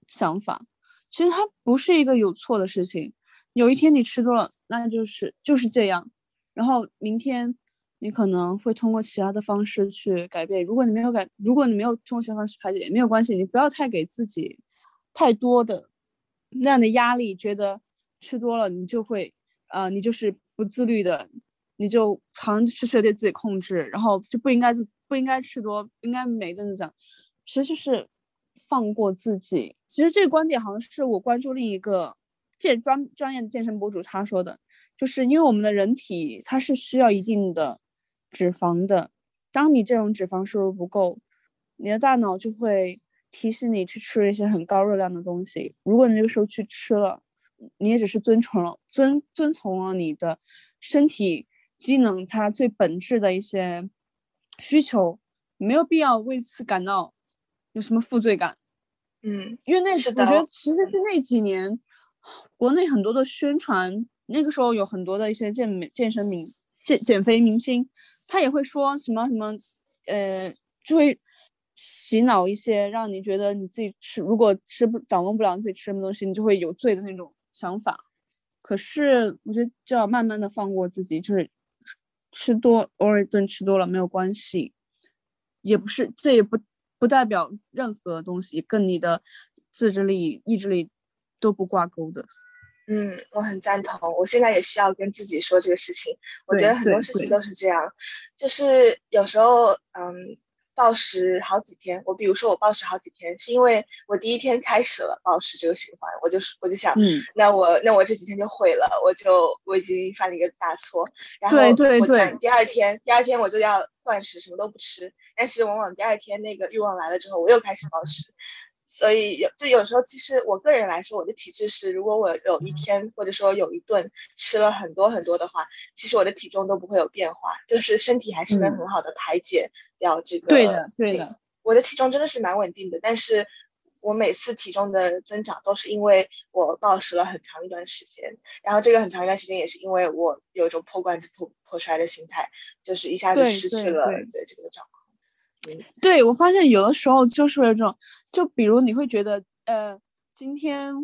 想法。其实它不是一个有错的事情。有一天你吃多了，那就是就是这样。然后明天你可能会通过其他的方式去改变。如果你没有改，如果你没有通过其他方式排解，也没有关系。你不要太给自己太多的那样的压力，觉得吃多了你就会呃，你就是不自律的，你就好像是需对自己控制，然后就不应该。不应该吃多，应该每顿讲，其实就是放过自己。其实这个观点好像是我关注另一个健专专业的健身博主他说的，就是因为我们的人体它是需要一定的脂肪的，当你这种脂肪摄入不够，你的大脑就会提醒你去吃一些很高热量的东西。如果你这个时候去吃了，你也只是遵从了遵遵从了你的身体机能它最本质的一些需求，没有必要为此感到有什么负罪感。嗯，因为那是的我觉得其实是那几年，国内很多的宣传，那个时候有很多的一些健美健身明减减肥明星，他也会说什么什么，呃，就会洗脑一些，让你觉得你自己吃如果吃不掌握不了自己吃什么东西，你就会有罪的那种想法。可是我觉得就要慢慢的放过自己，就是吃多偶尔一顿吃多了没有关系，也不是这也不不代表任何东西跟你的自制力、意志力都不挂钩的。嗯，我很赞同。我现在也需要跟自己说这个事情。我觉得很多事情都是这样，就是有时候，嗯，暴食好几天。我比如说我暴食好几天，是因为我第一天开始了暴食这个循环，我就是我就想，嗯，那我那我这几天就毁了，我就我已经犯了一个大错。然后对对对我想第二天，第二天我就要断食，什么都不吃。但是往往第二天那个欲望来了之后，我又开始暴食。所以有就有时候，其实我个人来说，我的体质是，如果我有一天或者说有一顿吃了很多很多的话，其实我的体重都不会有变化，就是身体还是能嗯很好的排解掉这个。对的，对的，我的体重真的是蛮稳定的，但是我每次体重的增长都是因为我暴食了很长一段时间，然后这个很长一段时间也是因为我有一种破罐子破破摔的心态，就是一下子失去了对这个掌控。嗯对我发现有的时候就是这种，就比如你会觉得，呃，今天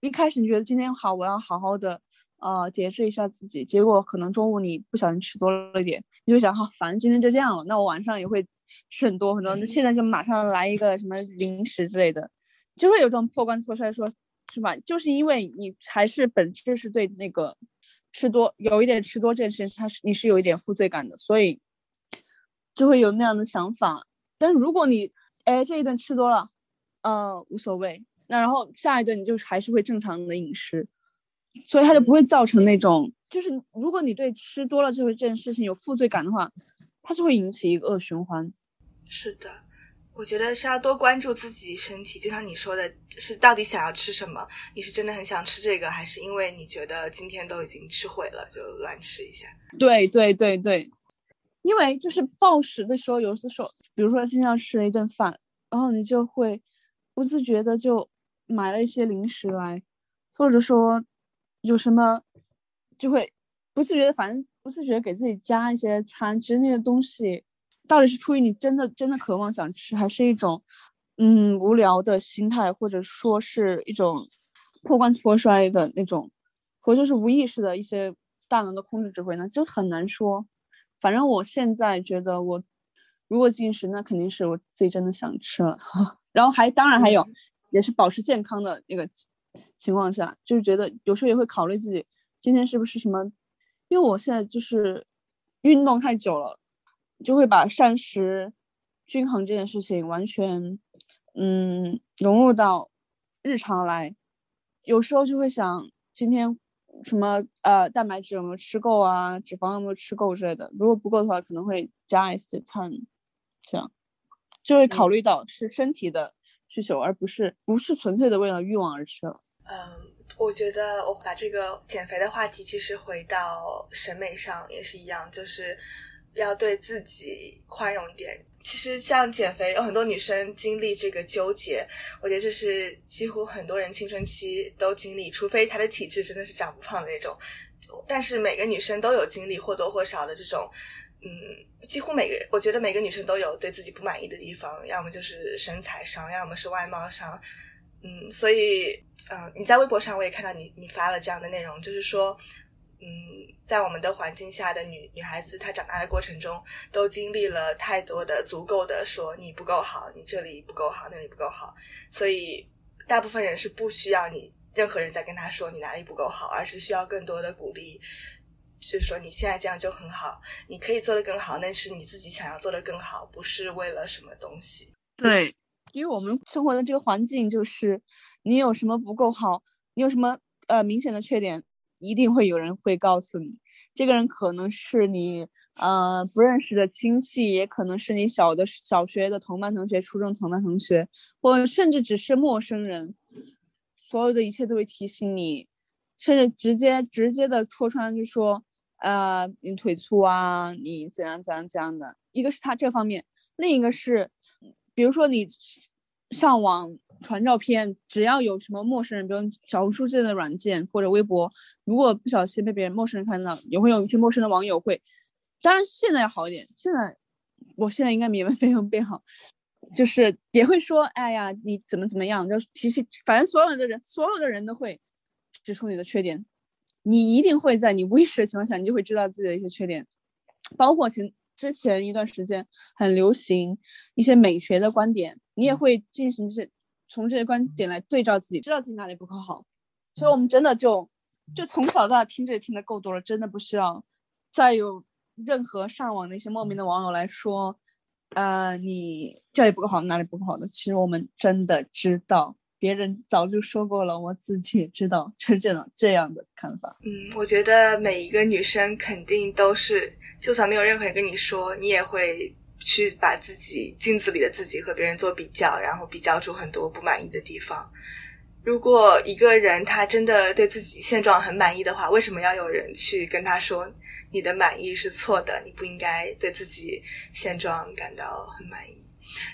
一开始你觉得今天好，我要好好的，呃，节制一下自己，结果可能中午你不小心吃多了一点，你就想，哈、反正今天就这样了，那我晚上也会吃很多很多，那现在就马上来一个什么零食之类的，就会有这种破罐子破摔说，是吧？就是因为你还是本质是对那个吃多有一点吃多这件事情，它是你是有一点负罪感的，所以就会有那样的想法。但如果你哎这一顿吃多了，呃无所谓，那然后下一顿你就还是会正常的饮食，所以它就不会造成那种，就是如果你对吃多了这个这件事情有负罪感的话，它就会引起一个恶循环。是的，我觉得是要多关注自己身体，就像你说的，是到底想要吃什么？你是真的很想吃这个，还是因为你觉得今天都已经吃毁了，就乱吃一下？对对对对，因为就是暴食的时候，有的时候，比如说今天要吃了一顿饭，然后你就会不自觉的就买了一些零食来，或者说有什么就会不自觉的，反正不自觉给自己加一些餐，其实那些东西到底是出于你真的真的渴望想吃，还是一种嗯无聊的心态，或者说是一种破罐子破摔的那种，或者就是无意识的一些大脑的控制指挥呢，就很难说。反正我现在觉得我如果进食，那肯定是我自己真的想吃了，然后还当然还有嗯。也是保持健康的那个情情况下，就是觉得有时候也会考虑自己今天是不是什么，因为我现在就是运动太久了，就会把膳食均衡这件事情完全嗯融入到日常来，有时候就会想今天什么呃蛋白质有没有吃够啊，脂肪有没有吃够之类的，如果不够的话，可能会加一些餐，这样就会考虑到是身体的需求，而不是不是纯粹的为了欲望而吃了。嗯，我觉得我把这个减肥的话题，其实回到审美上也是一样，就是要对自己宽容一点。其实像减肥，有很多女生经历这个纠结，我觉得这是几乎很多人青春期都经历，除非她的体质真的是长不胖的那种。但是每个女生都有经历或多或少的这种，嗯，几乎每个我觉得每个女生都有对自己不满意的地方，要么就是身材上，要么是外貌上，嗯，所以，嗯、你在微博上我也看到你你发了这样的内容，就是说，嗯，在我们的环境下的女女孩子，她长大的过程中，都经历了太多的足够的说你不够好，你这里不够好，那里不够好，所以大部分人是不需要你任何人在跟他说你哪里不够好，而是需要更多的鼓励。就是说你现在这样就很好，你可以做得更好，那是你自己想要做得更好，不是为了什么东西。对，因为我们生活的这个环境就是，你有什么不够好，你有什么呃明显的缺点，一定会有人会告诉你，这个人可能是你呃不认识的亲戚，也可能是你小的小学的同班同学、初中同班同学，或甚至只是陌生人。所有的一切都会提醒你，甚至直接直接的戳穿，就说，呃，你腿粗啊，你怎样怎样怎样的。一个是他这方面，另一个是，比如说你上网传照片，只要有什么陌生人，比如小红书这类的软件或者微博，如果不小心被别人陌生人看到，也会有一些陌生的网友会，当然现在要好一点，现在我现在应该免费用变好。就是也会说，哎呀，你怎么怎么样？就其实反正所有的人，所有的人都会指出你的缺点，你一定会在你无意识的情况下，你就会知道自己的一些缺点。包括前之前一段时间很流行一些美学的观点，你也会进行这从这些观点来对照自己，知道自己哪里不够好。所以，我们真的就就从小到大听这听的够多了，真的不需要再有任何上网的一些莫名的网友来说。呃，你这里不够好，哪里不够好的？其实我们真的知道，别人早就说过了，我自己也知道，是这种这样的看法。嗯，我觉得每一个女生肯定都是，就算没有任何人跟你说，你也会去把自己镜子里的自己和别人做比较，然后比较出很多不满意的地方。如果一个人他真的对自己现状很满意的话，为什么要有人去跟他说你的满意是错的？你不应该对自己现状感到很满意。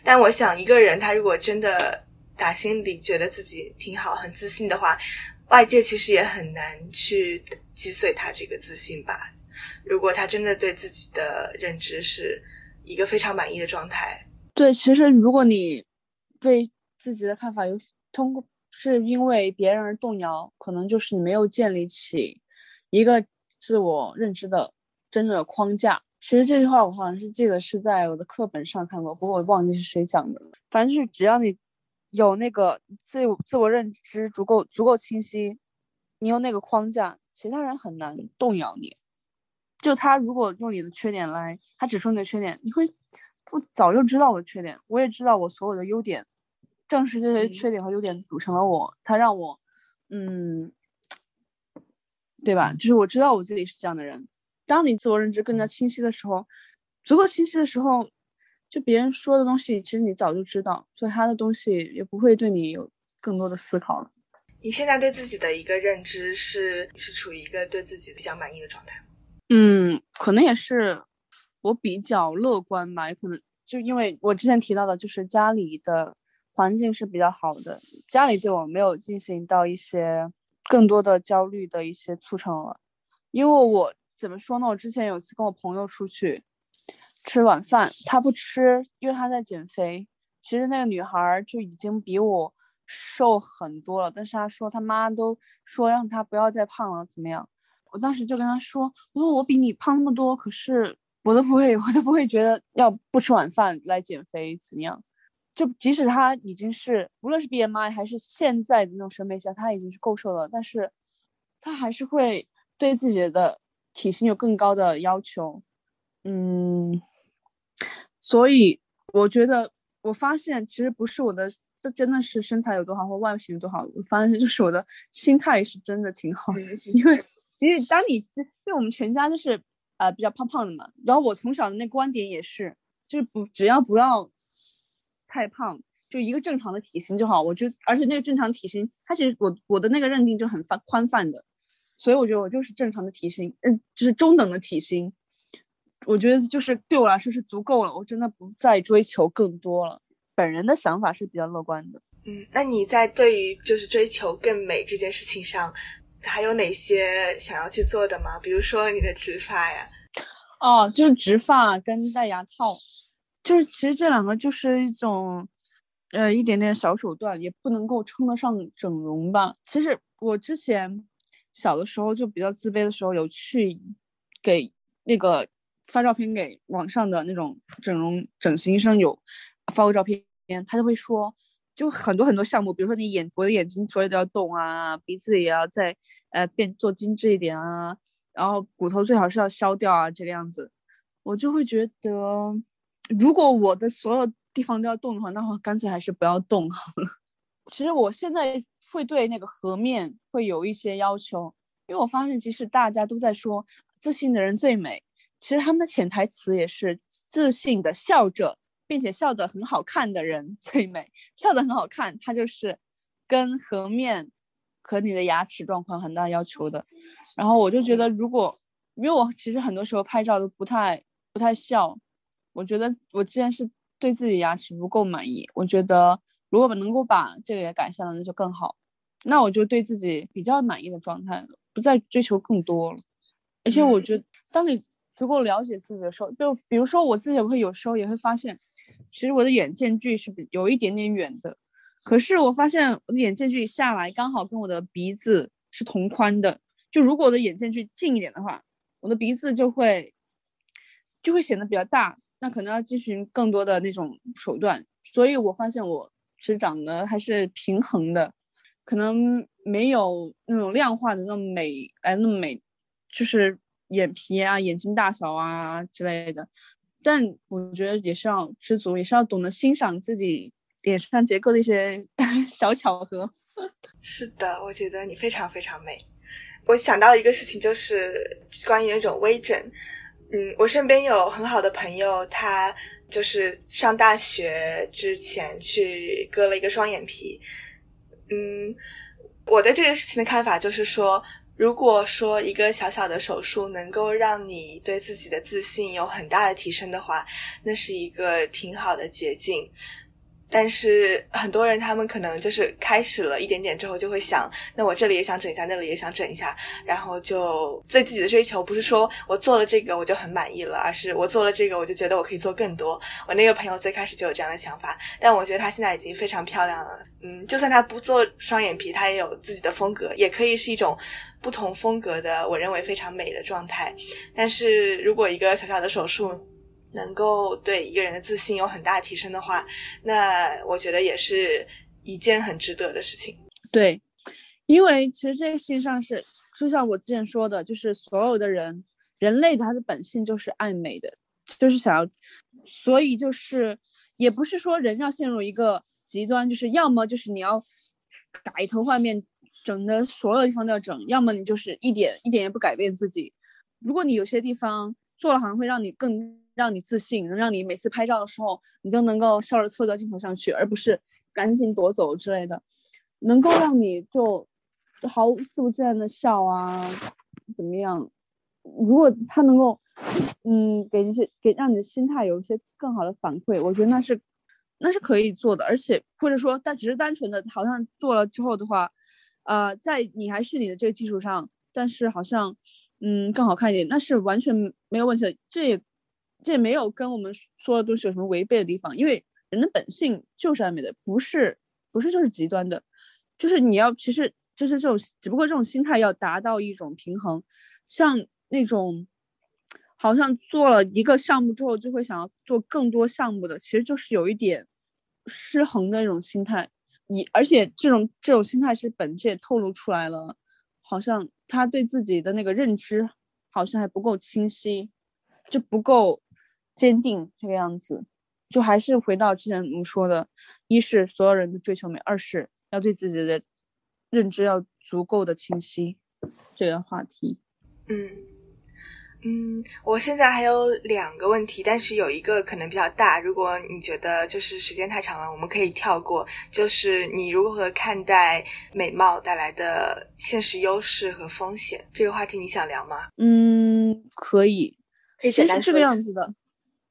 但我想，一个人他如果真的打心里觉得自己挺好、很自信的话，外界其实也很难去击碎他这个自信吧。如果他真的对自己的认知是一个非常满意的状态，对，其实如果你对自己的看法有通过。是因为别人而动摇，可能就是你没有建立起一个自我认知的真正的框架。其实这句话我好像是记得是在我的课本上看过，不过我忘记是谁讲的了。反正就是只要你有那个自自我认知足够足够清晰，你有那个框架，其他人很难动摇你。就他如果用你的缺点来，他指出你的缺点，你会不早就知道我的缺点，我也知道我所有的优点。正是这些缺点和优点组成了我，他让我，嗯，对吧？就是我知道我自己是这样的人。当你自我认知更加清晰的时候，足够清晰的时候，就别人说的东西，其实你早就知道，所以他的东西也不会对你有更多的思考了。你现在对自己的一个认知是是处于一个对自己比较满意的状态嗯，可能也是我比较乐观吧，也可能就因为我之前提到的，就是家里的。环境是比较好的，家里对我没有进行到一些更多的焦虑的一些促成了，因为我怎么说呢？我之前有一次跟我朋友出去吃晚饭，他不吃，因为他在减肥。其实那个女孩就已经比我瘦很多了，但是她说他妈都说让她不要再胖了，怎么样？我当时就跟她说，我说我比你胖那么多，可是我都不会，[LAUGHS] 我都不会觉得要不吃晚饭来减肥怎样。就即使他已经是，无论是 BMI 还是现在的那种审美下，他已经是够瘦了，但是，他还是会对自己的体型有更高的要求，嗯，所以我觉得，我发现其实不是我的，这真的是身材有多好或外形有多好，我发现就是我的心态是真的挺好的，[LAUGHS] 因为因为当你因为我们全家就是呃比较胖胖的嘛，然后我从小的那观点也是，就是不只要不要。太胖，就一个正常的体型就好。我就而且那个正常体型，它其实我我的那个认定就很宽宽泛的，所以我觉得我就是正常的体型，嗯，就是中等的体型。我觉得就是对我来说是足够了，我真的不再追求更多了。本人的想法是比较乐观的。嗯，那你在对于就是追求更美这件事情上，还有哪些想要去做的吗？比如说你的植发呀？哦，就是植发跟戴牙套。就是其实这两个就是一种，呃，一点点小手段，也不能够称得上整容吧。其实我之前小的时候就比较自卑的时候，有去给那个发照片给网上的那种整容整形医生有发过照片，他就会说，就很多很多项目，比如说你眼我的眼睛所有都要动啊，鼻子也要再呃变做精致一点啊，然后骨头最好是要消掉啊，这个样子，我就会觉得。如果我的所有地方都要动的话，那我干脆还是不要动好了。其实我现在会对那个颌面会有一些要求，因为我发现，即使大家都在说自信的人最美，其实他们的潜台词也是自信的笑着，并且笑得很好看的人最美。笑得很好看，它就是跟颌面和你的牙齿状况很大要求的。然后我就觉得，如果因为我其实很多时候拍照都不太不太笑，我觉得我之前是对自己牙齿不够满意。我觉得如果能够把这个也改善了，那就更好。那我就对自己比较满意的状态了，不再追求更多了。而且我觉得，当你足够了解自己的时候，就比如说我自己也会有时候也会发现，其实我的眼间距是比有一点点远的。可是我发现我的眼间距下来刚好跟我的鼻子是同宽的。就如果我的眼间距近一点的话，我的鼻子就会就会显得比较大。那可能要进行更多的那种手段。所以我发现我其实长得还是平衡的。可能没有那种量化的那么美，来那么美，就是眼皮啊、眼睛大小啊之类的。但我觉得也是要知足，也是要懂得欣赏自己脸上结构的一些 [LAUGHS] 小巧合。[LAUGHS] 是的，我觉得你非常非常美。我想到一个事情，就是关于那种微整。嗯，我身边有很好的朋友，他就是上大学之前去割了一个双眼皮。嗯，我对这个事情的看法就是说，如果说一个小小的手术能够让你对自己的自信有很大的提升的话，那是一个挺好的捷径。但是很多人他们可能就是开始了一点点之后就会想，那我这里也想整一下，那里也想整一下，然后就对自己的追求不是说我做了这个我就很满意了，而是我做了这个我就觉得我可以做更多。我那个朋友最开始就有这样的想法，但我觉得他现在已经非常漂亮了。嗯，就算他不做双眼皮，他也有自己的风格，也可以是一种不同风格的，我认为非常美的状态。但是如果一个小小的手术，能够对一个人的自信有很大提升的话，那我觉得也是一件很值得的事情。对，因为其实这个事情上是，就像我之前说的，就是所有的人，人类他的本性就是爱美的，就是想要，所以就是也不是说人要陷入一个极端，就是要么就是你要改头换面，整的所有地方都要整，要么你就是一点一点也不改变自己。如果你有些地方做了，好像会让你更。让你自信，能让你每次拍照的时候，你都能够笑着凑到镜头上去，而不是赶紧躲走之类的，能够让你就毫无肆无忌惮的笑啊，怎么样？如果他能够，嗯，给一些给让你的心态有一些更好的反馈，我觉得那是那是可以做的，而且或者说，但只是单纯的，好像做了之后的话，呃，在你还是你的这个基础上，但是好像嗯更好看一点，那是完全没有问题的，这也。这没有跟我们说的东西有什么违背的地方，因为人的本性就是爱美的，不是不是就是极端的，就是你要其实就是这种，只不过这种心态要达到一种平衡，像那种好像做了一个项目之后就会想要做更多项目的，其实就是有一点失衡的那种心态。你而且这种这种心态是本质也透露出来了，好像他对自己的那个认知好像还不够清晰，就不够。坚定这个样子，就还是回到之前我们说的，一是所有人都追求美，二是要对自己的认知要足够的清晰。这个话题，嗯嗯，我现在还有两个问题，但是有一个可能比较大，如果你觉得就是时间太长了，我们可以跳过。就是你如何看待美貌带来的现实优势和风险？这个话题你想聊吗？嗯，可以，可以简单说。是这个样子的。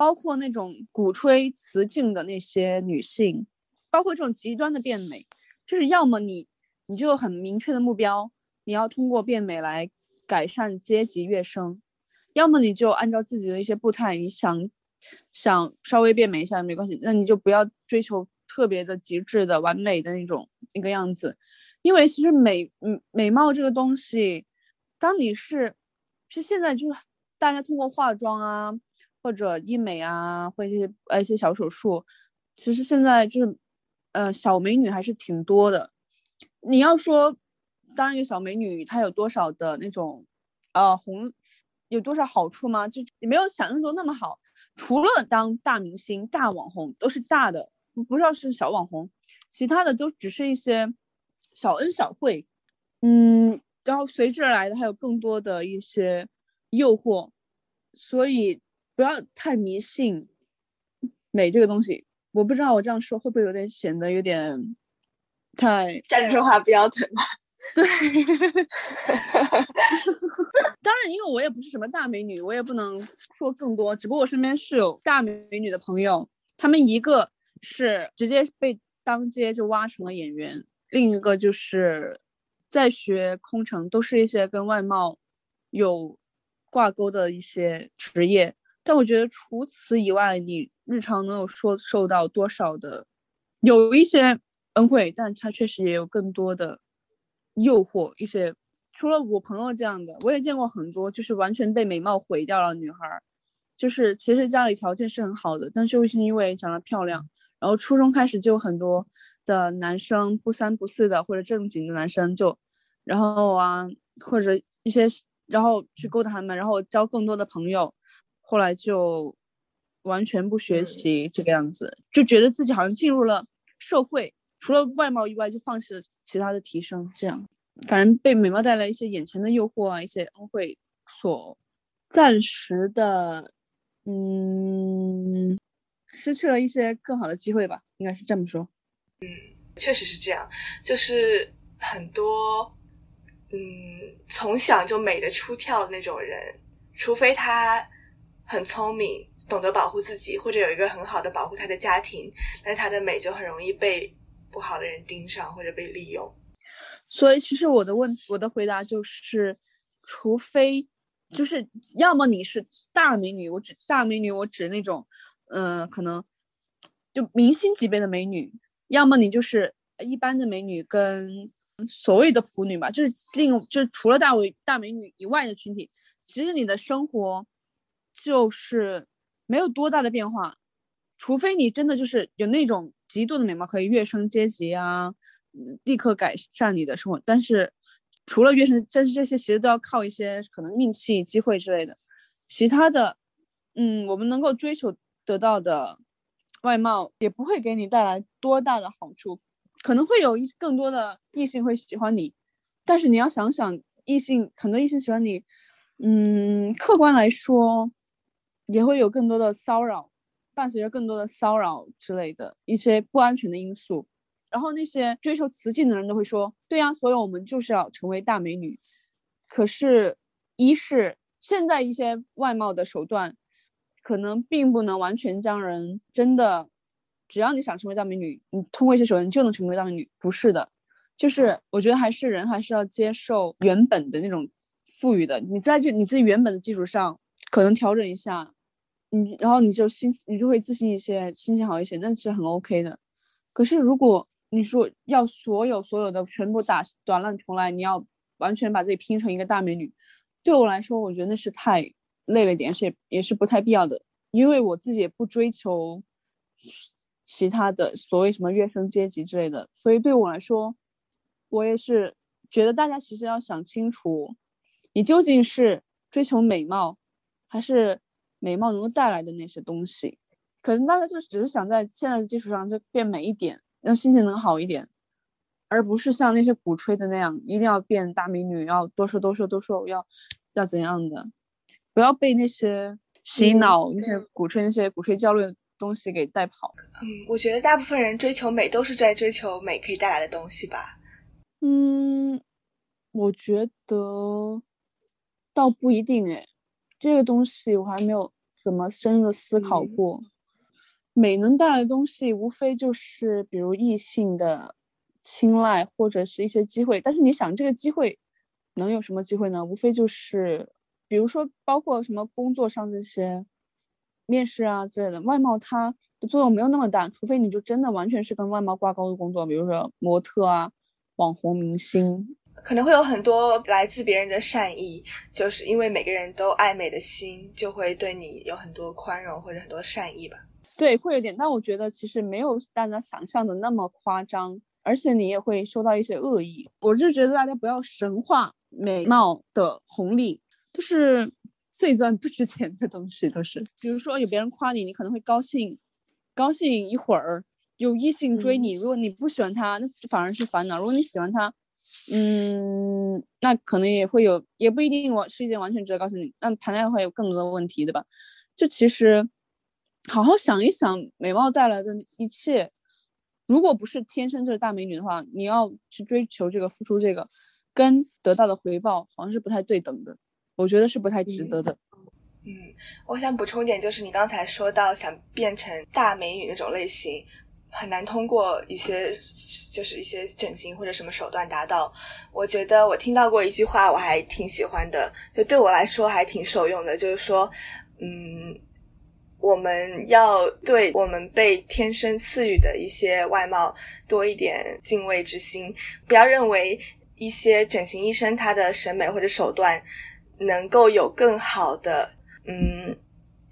包括那种鼓吹雌竞的那些女性，包括这种极端的变美，就是要么你你就很明确的目标，你要通过变美来改善阶级跃升，要么你就按照自己的一些步态，你想想稍微变美一下没关系，那你就不要追求特别的极致的完美的那种那个样子，因为其实美嗯美貌这个东西，当你是其实现在就是大家通过化妆啊。或者医美啊，或者一些呃一些小手术，其实现在就是，呃，小美女还是挺多的。你要说当一个小美女，她有多少的那种，呃，红，有多少好处吗？就也没有想象中那么好。除了当大明星、大网红，都是大的，不知道是小网红，其他的都只是一些小恩小惠。嗯，然后随之而来的还有更多的一些诱惑，所以不要太迷信美这个东西。我不知道我这样说会不会有点显得有点太站着说话不腰疼。对，当然，因为我也不是什么大美女，我也不能说更多。只不过我身边是有大美女的朋友，他们一个是直接被当街就挖成了演员，另一个就是在学空乘，都是一些跟外貌有挂钩的一些职业。但我觉得除此以外，你日常能有说受到多少的有一些恩惠，但他确实也有更多的。诱惑一些，除了我朋友这样的，我也见过很多，就是完全被美貌毁掉了女孩，就是其实家里条件是很好的，但就是因为长得漂亮，然后初中开始就很多的男生不三不四的或者正经的男生就，然后啊或者一些然后去勾搭他们，然后交更多的朋友，后来就完全不学习这个样子，就觉得自己好像进入了社会。除了外貌以外，就放弃了其他的提升。这样，反正被美貌带来一些眼前的诱惑啊，一些恩惠所暂时的，嗯，失去了一些更好的机会吧，应该是这么说。嗯，确实是这样，就是很多，嗯，从小就美的出跳的那种人，除非他很聪明，懂得保护自己，或者有一个很好的保护他的家庭，那他的美就很容易被。不好的人盯上或者被利用，所以其实我的问我的回答就是，除非就是要么你是大美女，我指大美女，我指那种，嗯，可能就明星级别的美女，要么你就是一般的美女跟所谓的普女吧，就是另就是除了大美大美女以外的群体，其实你的生活就是没有多大的变化，除非你真的就是有那种。极度的美貌可以跃升阶级啊，立刻改善你的生活。但是除了跃升，但是这些其实都要靠一些可能运气、机会之类的。其他的，嗯，我们能够追求得到的外貌也不会给你带来多大的好处。可能会有一更多的异性会喜欢你，但是你要想想，异性很多异性喜欢你，嗯，客观来说也会有更多的骚扰。伴随着更多的骚扰之类的一些不安全的因素，然后那些追求雌竞的人都会说：“对呀，所以我们就是要成为大美女。”可是，一是现在一些外貌的手段，可能并不能完全将人真的，只要你想成为大美女，你通过一些手段就能成为大美女，不是的。就是我觉得还是人还是要接受原本的那种赋予的，你在这你自己原本的基础上，可能调整一下。你然后你就心你就会自信一些，心情好一些，那是很 OK 的。可是如果你说要所有所有的全部打短烂重来，你要完全把自己拼成一个大美女，对我来说，我觉得那是太累了点，而且也是不太必要的。因为我自己也不追求其他的所谓什么跃升阶级之类的，所以对我来说，我也是觉得大家其实要想清楚，你究竟是追求美貌，还是。美貌能够带来的那些东西，可能大家就只是想在现在的基础上就变美一点，让心情能好一点，而不是像那些鼓吹的那样，一定要变大美女，要多瘦多瘦多瘦，要要怎样的，不要被那些洗脑、那些鼓吹、那些鼓吹焦虑的东西给带跑。嗯，我觉得大部分人追求美都是在追求美可以带来的东西吧。嗯，我觉得倒不一定诶。这个东西我还没有怎么深入的思考过。美能带来的东西，无非就是比如异性的青睐或者是一些机会。但是你想，这个机会能有什么机会呢？无非就是，比如说包括什么工作上这些面试啊之类的，外貌它的作用没有那么大。除非你就真的完全是跟外貌挂钩的工作，比如说模特啊、网红明星。可能会有很多来自别人的善意，就是因为每个人都爱美的心，就会对你有很多宽容或者很多善意吧。对，会有点，但我觉得其实没有大家想象的那么夸张，而且你也会收到一些恶意。我就觉得大家不要神化美貌的红利，就是碎钻不值钱的东西都是。比如说有别人夸你，你可能会高兴，高兴一会儿；有异性追你，如果你不喜欢他，那反而是烦恼；如果你喜欢他。嗯，那可能也会有，也不一定我是一件完全值得告诉你。那谈恋爱会有更多的问题，对吧？就其实好好想一想，美貌带来的一切，如果不是天生就是大美女的话，你要去追求这个、付出这个，跟得到的回报好像是不太对等的。我觉得是不太值得的。嗯，我想补充一点，就是你刚才说到想变成大美女那种类型。很难通过一些就是一些整形或者什么手段达到。我觉得我听到过一句话，我还挺喜欢的，就对我来说还挺受用的，就是说，嗯，我们要对我们被天生赐予的一些外貌多一点敬畏之心，不要认为一些整形医生他的审美或者手段能够有更好的，嗯，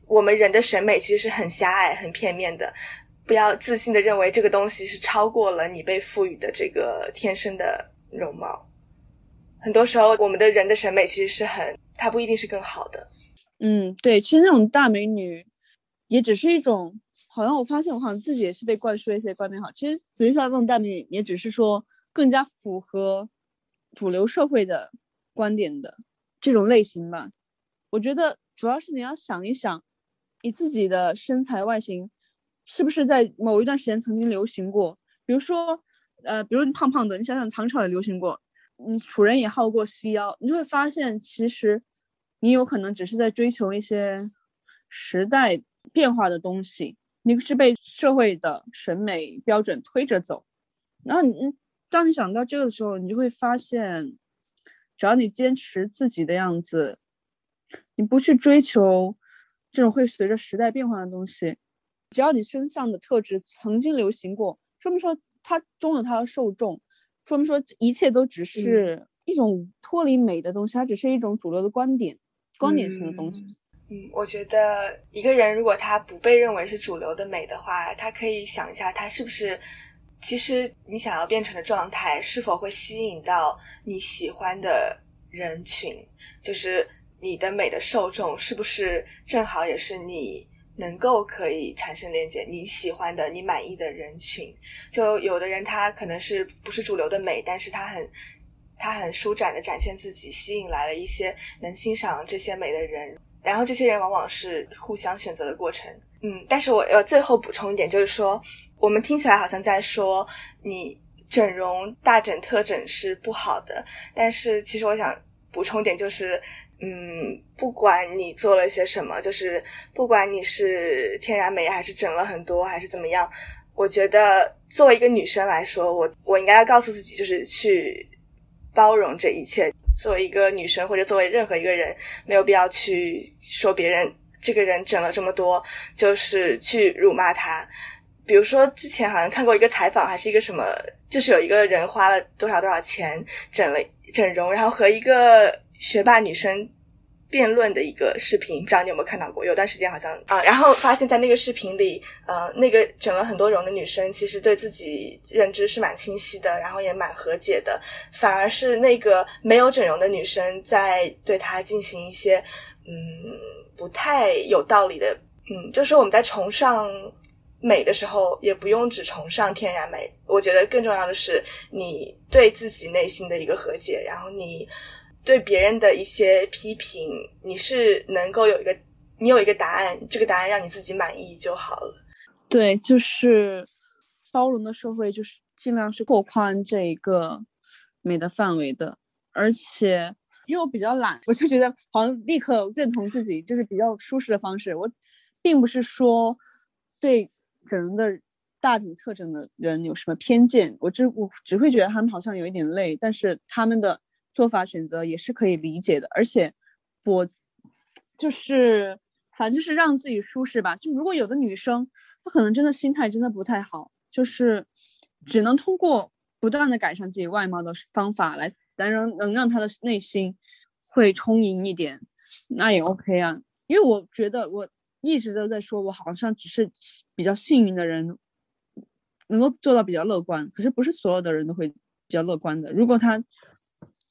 我们人的审美其实是很狭隘、很片面的。不要自信的认为这个东西是超过了你被赋予的这个天生的容貌。很多时候，我们的人的审美其实是很，它不一定是更好的。嗯，对，其实那种大美女，也只是一种，好像我发现我好像自己也是被灌输一些观念。好，其实实际上，这种大美女也只是说更加符合主流社会的观点的这种类型吧。我觉得主要是你要想一想，你自己的身材外形。是不是在某一段时间曾经流行过？比如说，呃，比如你胖胖的，你想想唐朝也流行过，你楚人也好过细腰，你就会发现，其实你有可能只是在追求一些时代变化的东西，你是被社会的审美标准推着走。然后你，当你想到这个的时候，你就会发现，只要你坚持自己的样子，你不去追求这种会随着时代变化的东西。只要你身上的特质曾经流行过，说明说它终有它的受众，说明说一切都只是一种脱离美的东西，它只是一种主流的观点、观点性的东西。嗯，我觉得一个人如果他不被认为是主流的美的话，他可以想一下，他是不是其实你想要变成的状态是否会吸引到你喜欢的人群，就是你的美的受众是不是正好也是你。能够可以产生连接，你喜欢的、你满意的人群，就有的人他可能是不是主流的美，但是他很他很舒展的展现自己，吸引来了一些能欣赏这些美的人，然后这些人往往是互相选择的过程。嗯，但是我要最后补充一点，就是说我们听起来好像在说你整容大整特整是不好的，但是其实我想补充点就是。嗯，不管你做了些什么，就是不管你是天然美还是整了很多还是怎么样，我觉得作为一个女生来说，我我应该要告诉自己，就是去包容这一切。作为一个女生或者作为任何一个人，没有必要去说别人这个人整了这么多，就是去辱骂他。比如说之前好像看过一个采访，还是一个什么，就是有一个人花了多少多少钱整了整容，然后和一个。学霸女生辩论的一个视频，不知道你有没有看到过？有段时间好像啊，然后发现，在那个视频里，呃，那个整了很多容的女生，其实对自己认知是蛮清晰的，然后也蛮和解的。反而是那个没有整容的女生，在对她进行一些嗯不太有道理的，嗯，就是我们在崇尚美的时候，也不用只崇尚天然美。我觉得更重要的是，你对自己内心的一个和解，然后你。对别人的一些批评，你是能够有一个，你有一个答案，这个答案让你自己满意就好了。对，就是包容的社会，就是尽量是扩宽这一个美的范围的。而且，因为我比较懒，我就觉得好像立刻认同自己，就是比较舒适的方式。我并不是说对整容的大体特征的人有什么偏见，我只我只会觉得他们好像有一点累，但是他们的。做法选择也是可以理解的，而且我就是反正就是让自己舒适吧。就如果有的女生她可能真的心态真的不太好，就是只能通过不断的改善自己外貌的方法来，来让能让她的内心会充盈一点，那也 OK 啊。因为我觉得我一直都在说，我好像只是比较幸运的人，能够做到比较乐观。可是不是所有的人都会比较乐观的。如果他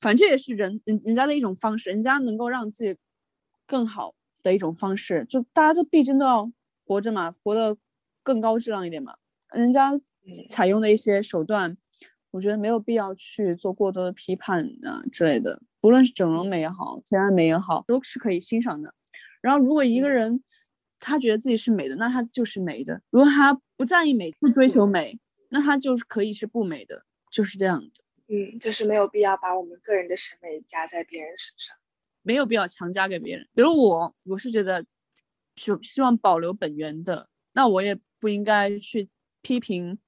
反正这也是人人人家的一种方式，人家能够让自己更好的一种方式，就大家就毕竟都要活着嘛，活得更高质量一点嘛。人家采用的一些手段，我觉得没有必要去做过多的批判啊之类的。不论是整容美也好，天然美也好，都是可以欣赏的。然后，如果一个人他觉得自己是美的，那他就是美的；如果他不在意美，不追求美，那他就是可以是不美的，就是这样的。嗯，就是没有必要把我们个人的审美加在别人身上，没有必要强加给别人。比如我，我是觉得希希望保留本源的，那我也不应该去批评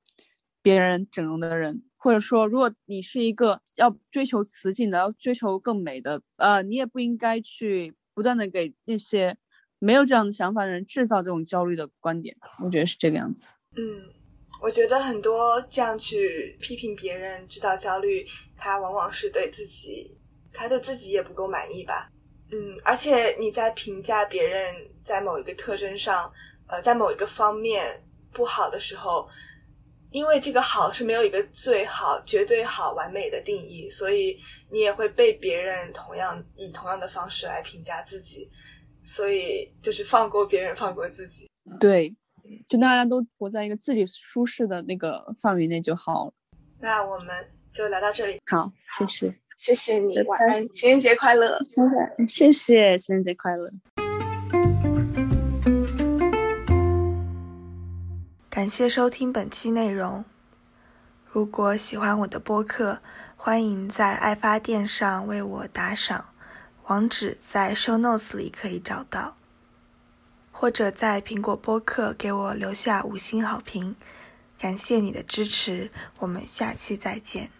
别人整容的人。或者说，如果你是一个要追求雌竞的，要追求更美的，呃，你也不应该去不断的给那些没有这样的想法的人制造这种焦虑的观点。我觉得是这个样子。嗯，我觉得很多这样去批评别人、制造焦虑，他往往是对自己，他对自己也不够满意吧。嗯，而且你在评价别人在某一个特征上，呃，在某一个方面不好的时候。因为这个好是没有一个最好、绝对好、完美的定义，所以你也会被别人同样以同样的方式来评价自己，所以就是放过别人，放过自己。对，就大家都活在一个自己舒适的那个范围内就好了。那我们就聊到这里。好，谢谢，谢谢你，晚安，情人节快乐。谢谢，情人节快乐。感谢收听本期内容。如果喜欢我的播客，欢迎在爱发电上为我打赏，网址在 show notes 里可以找到，或者在苹果播客给我留下五星好评。感谢你的支持，我们下期再见。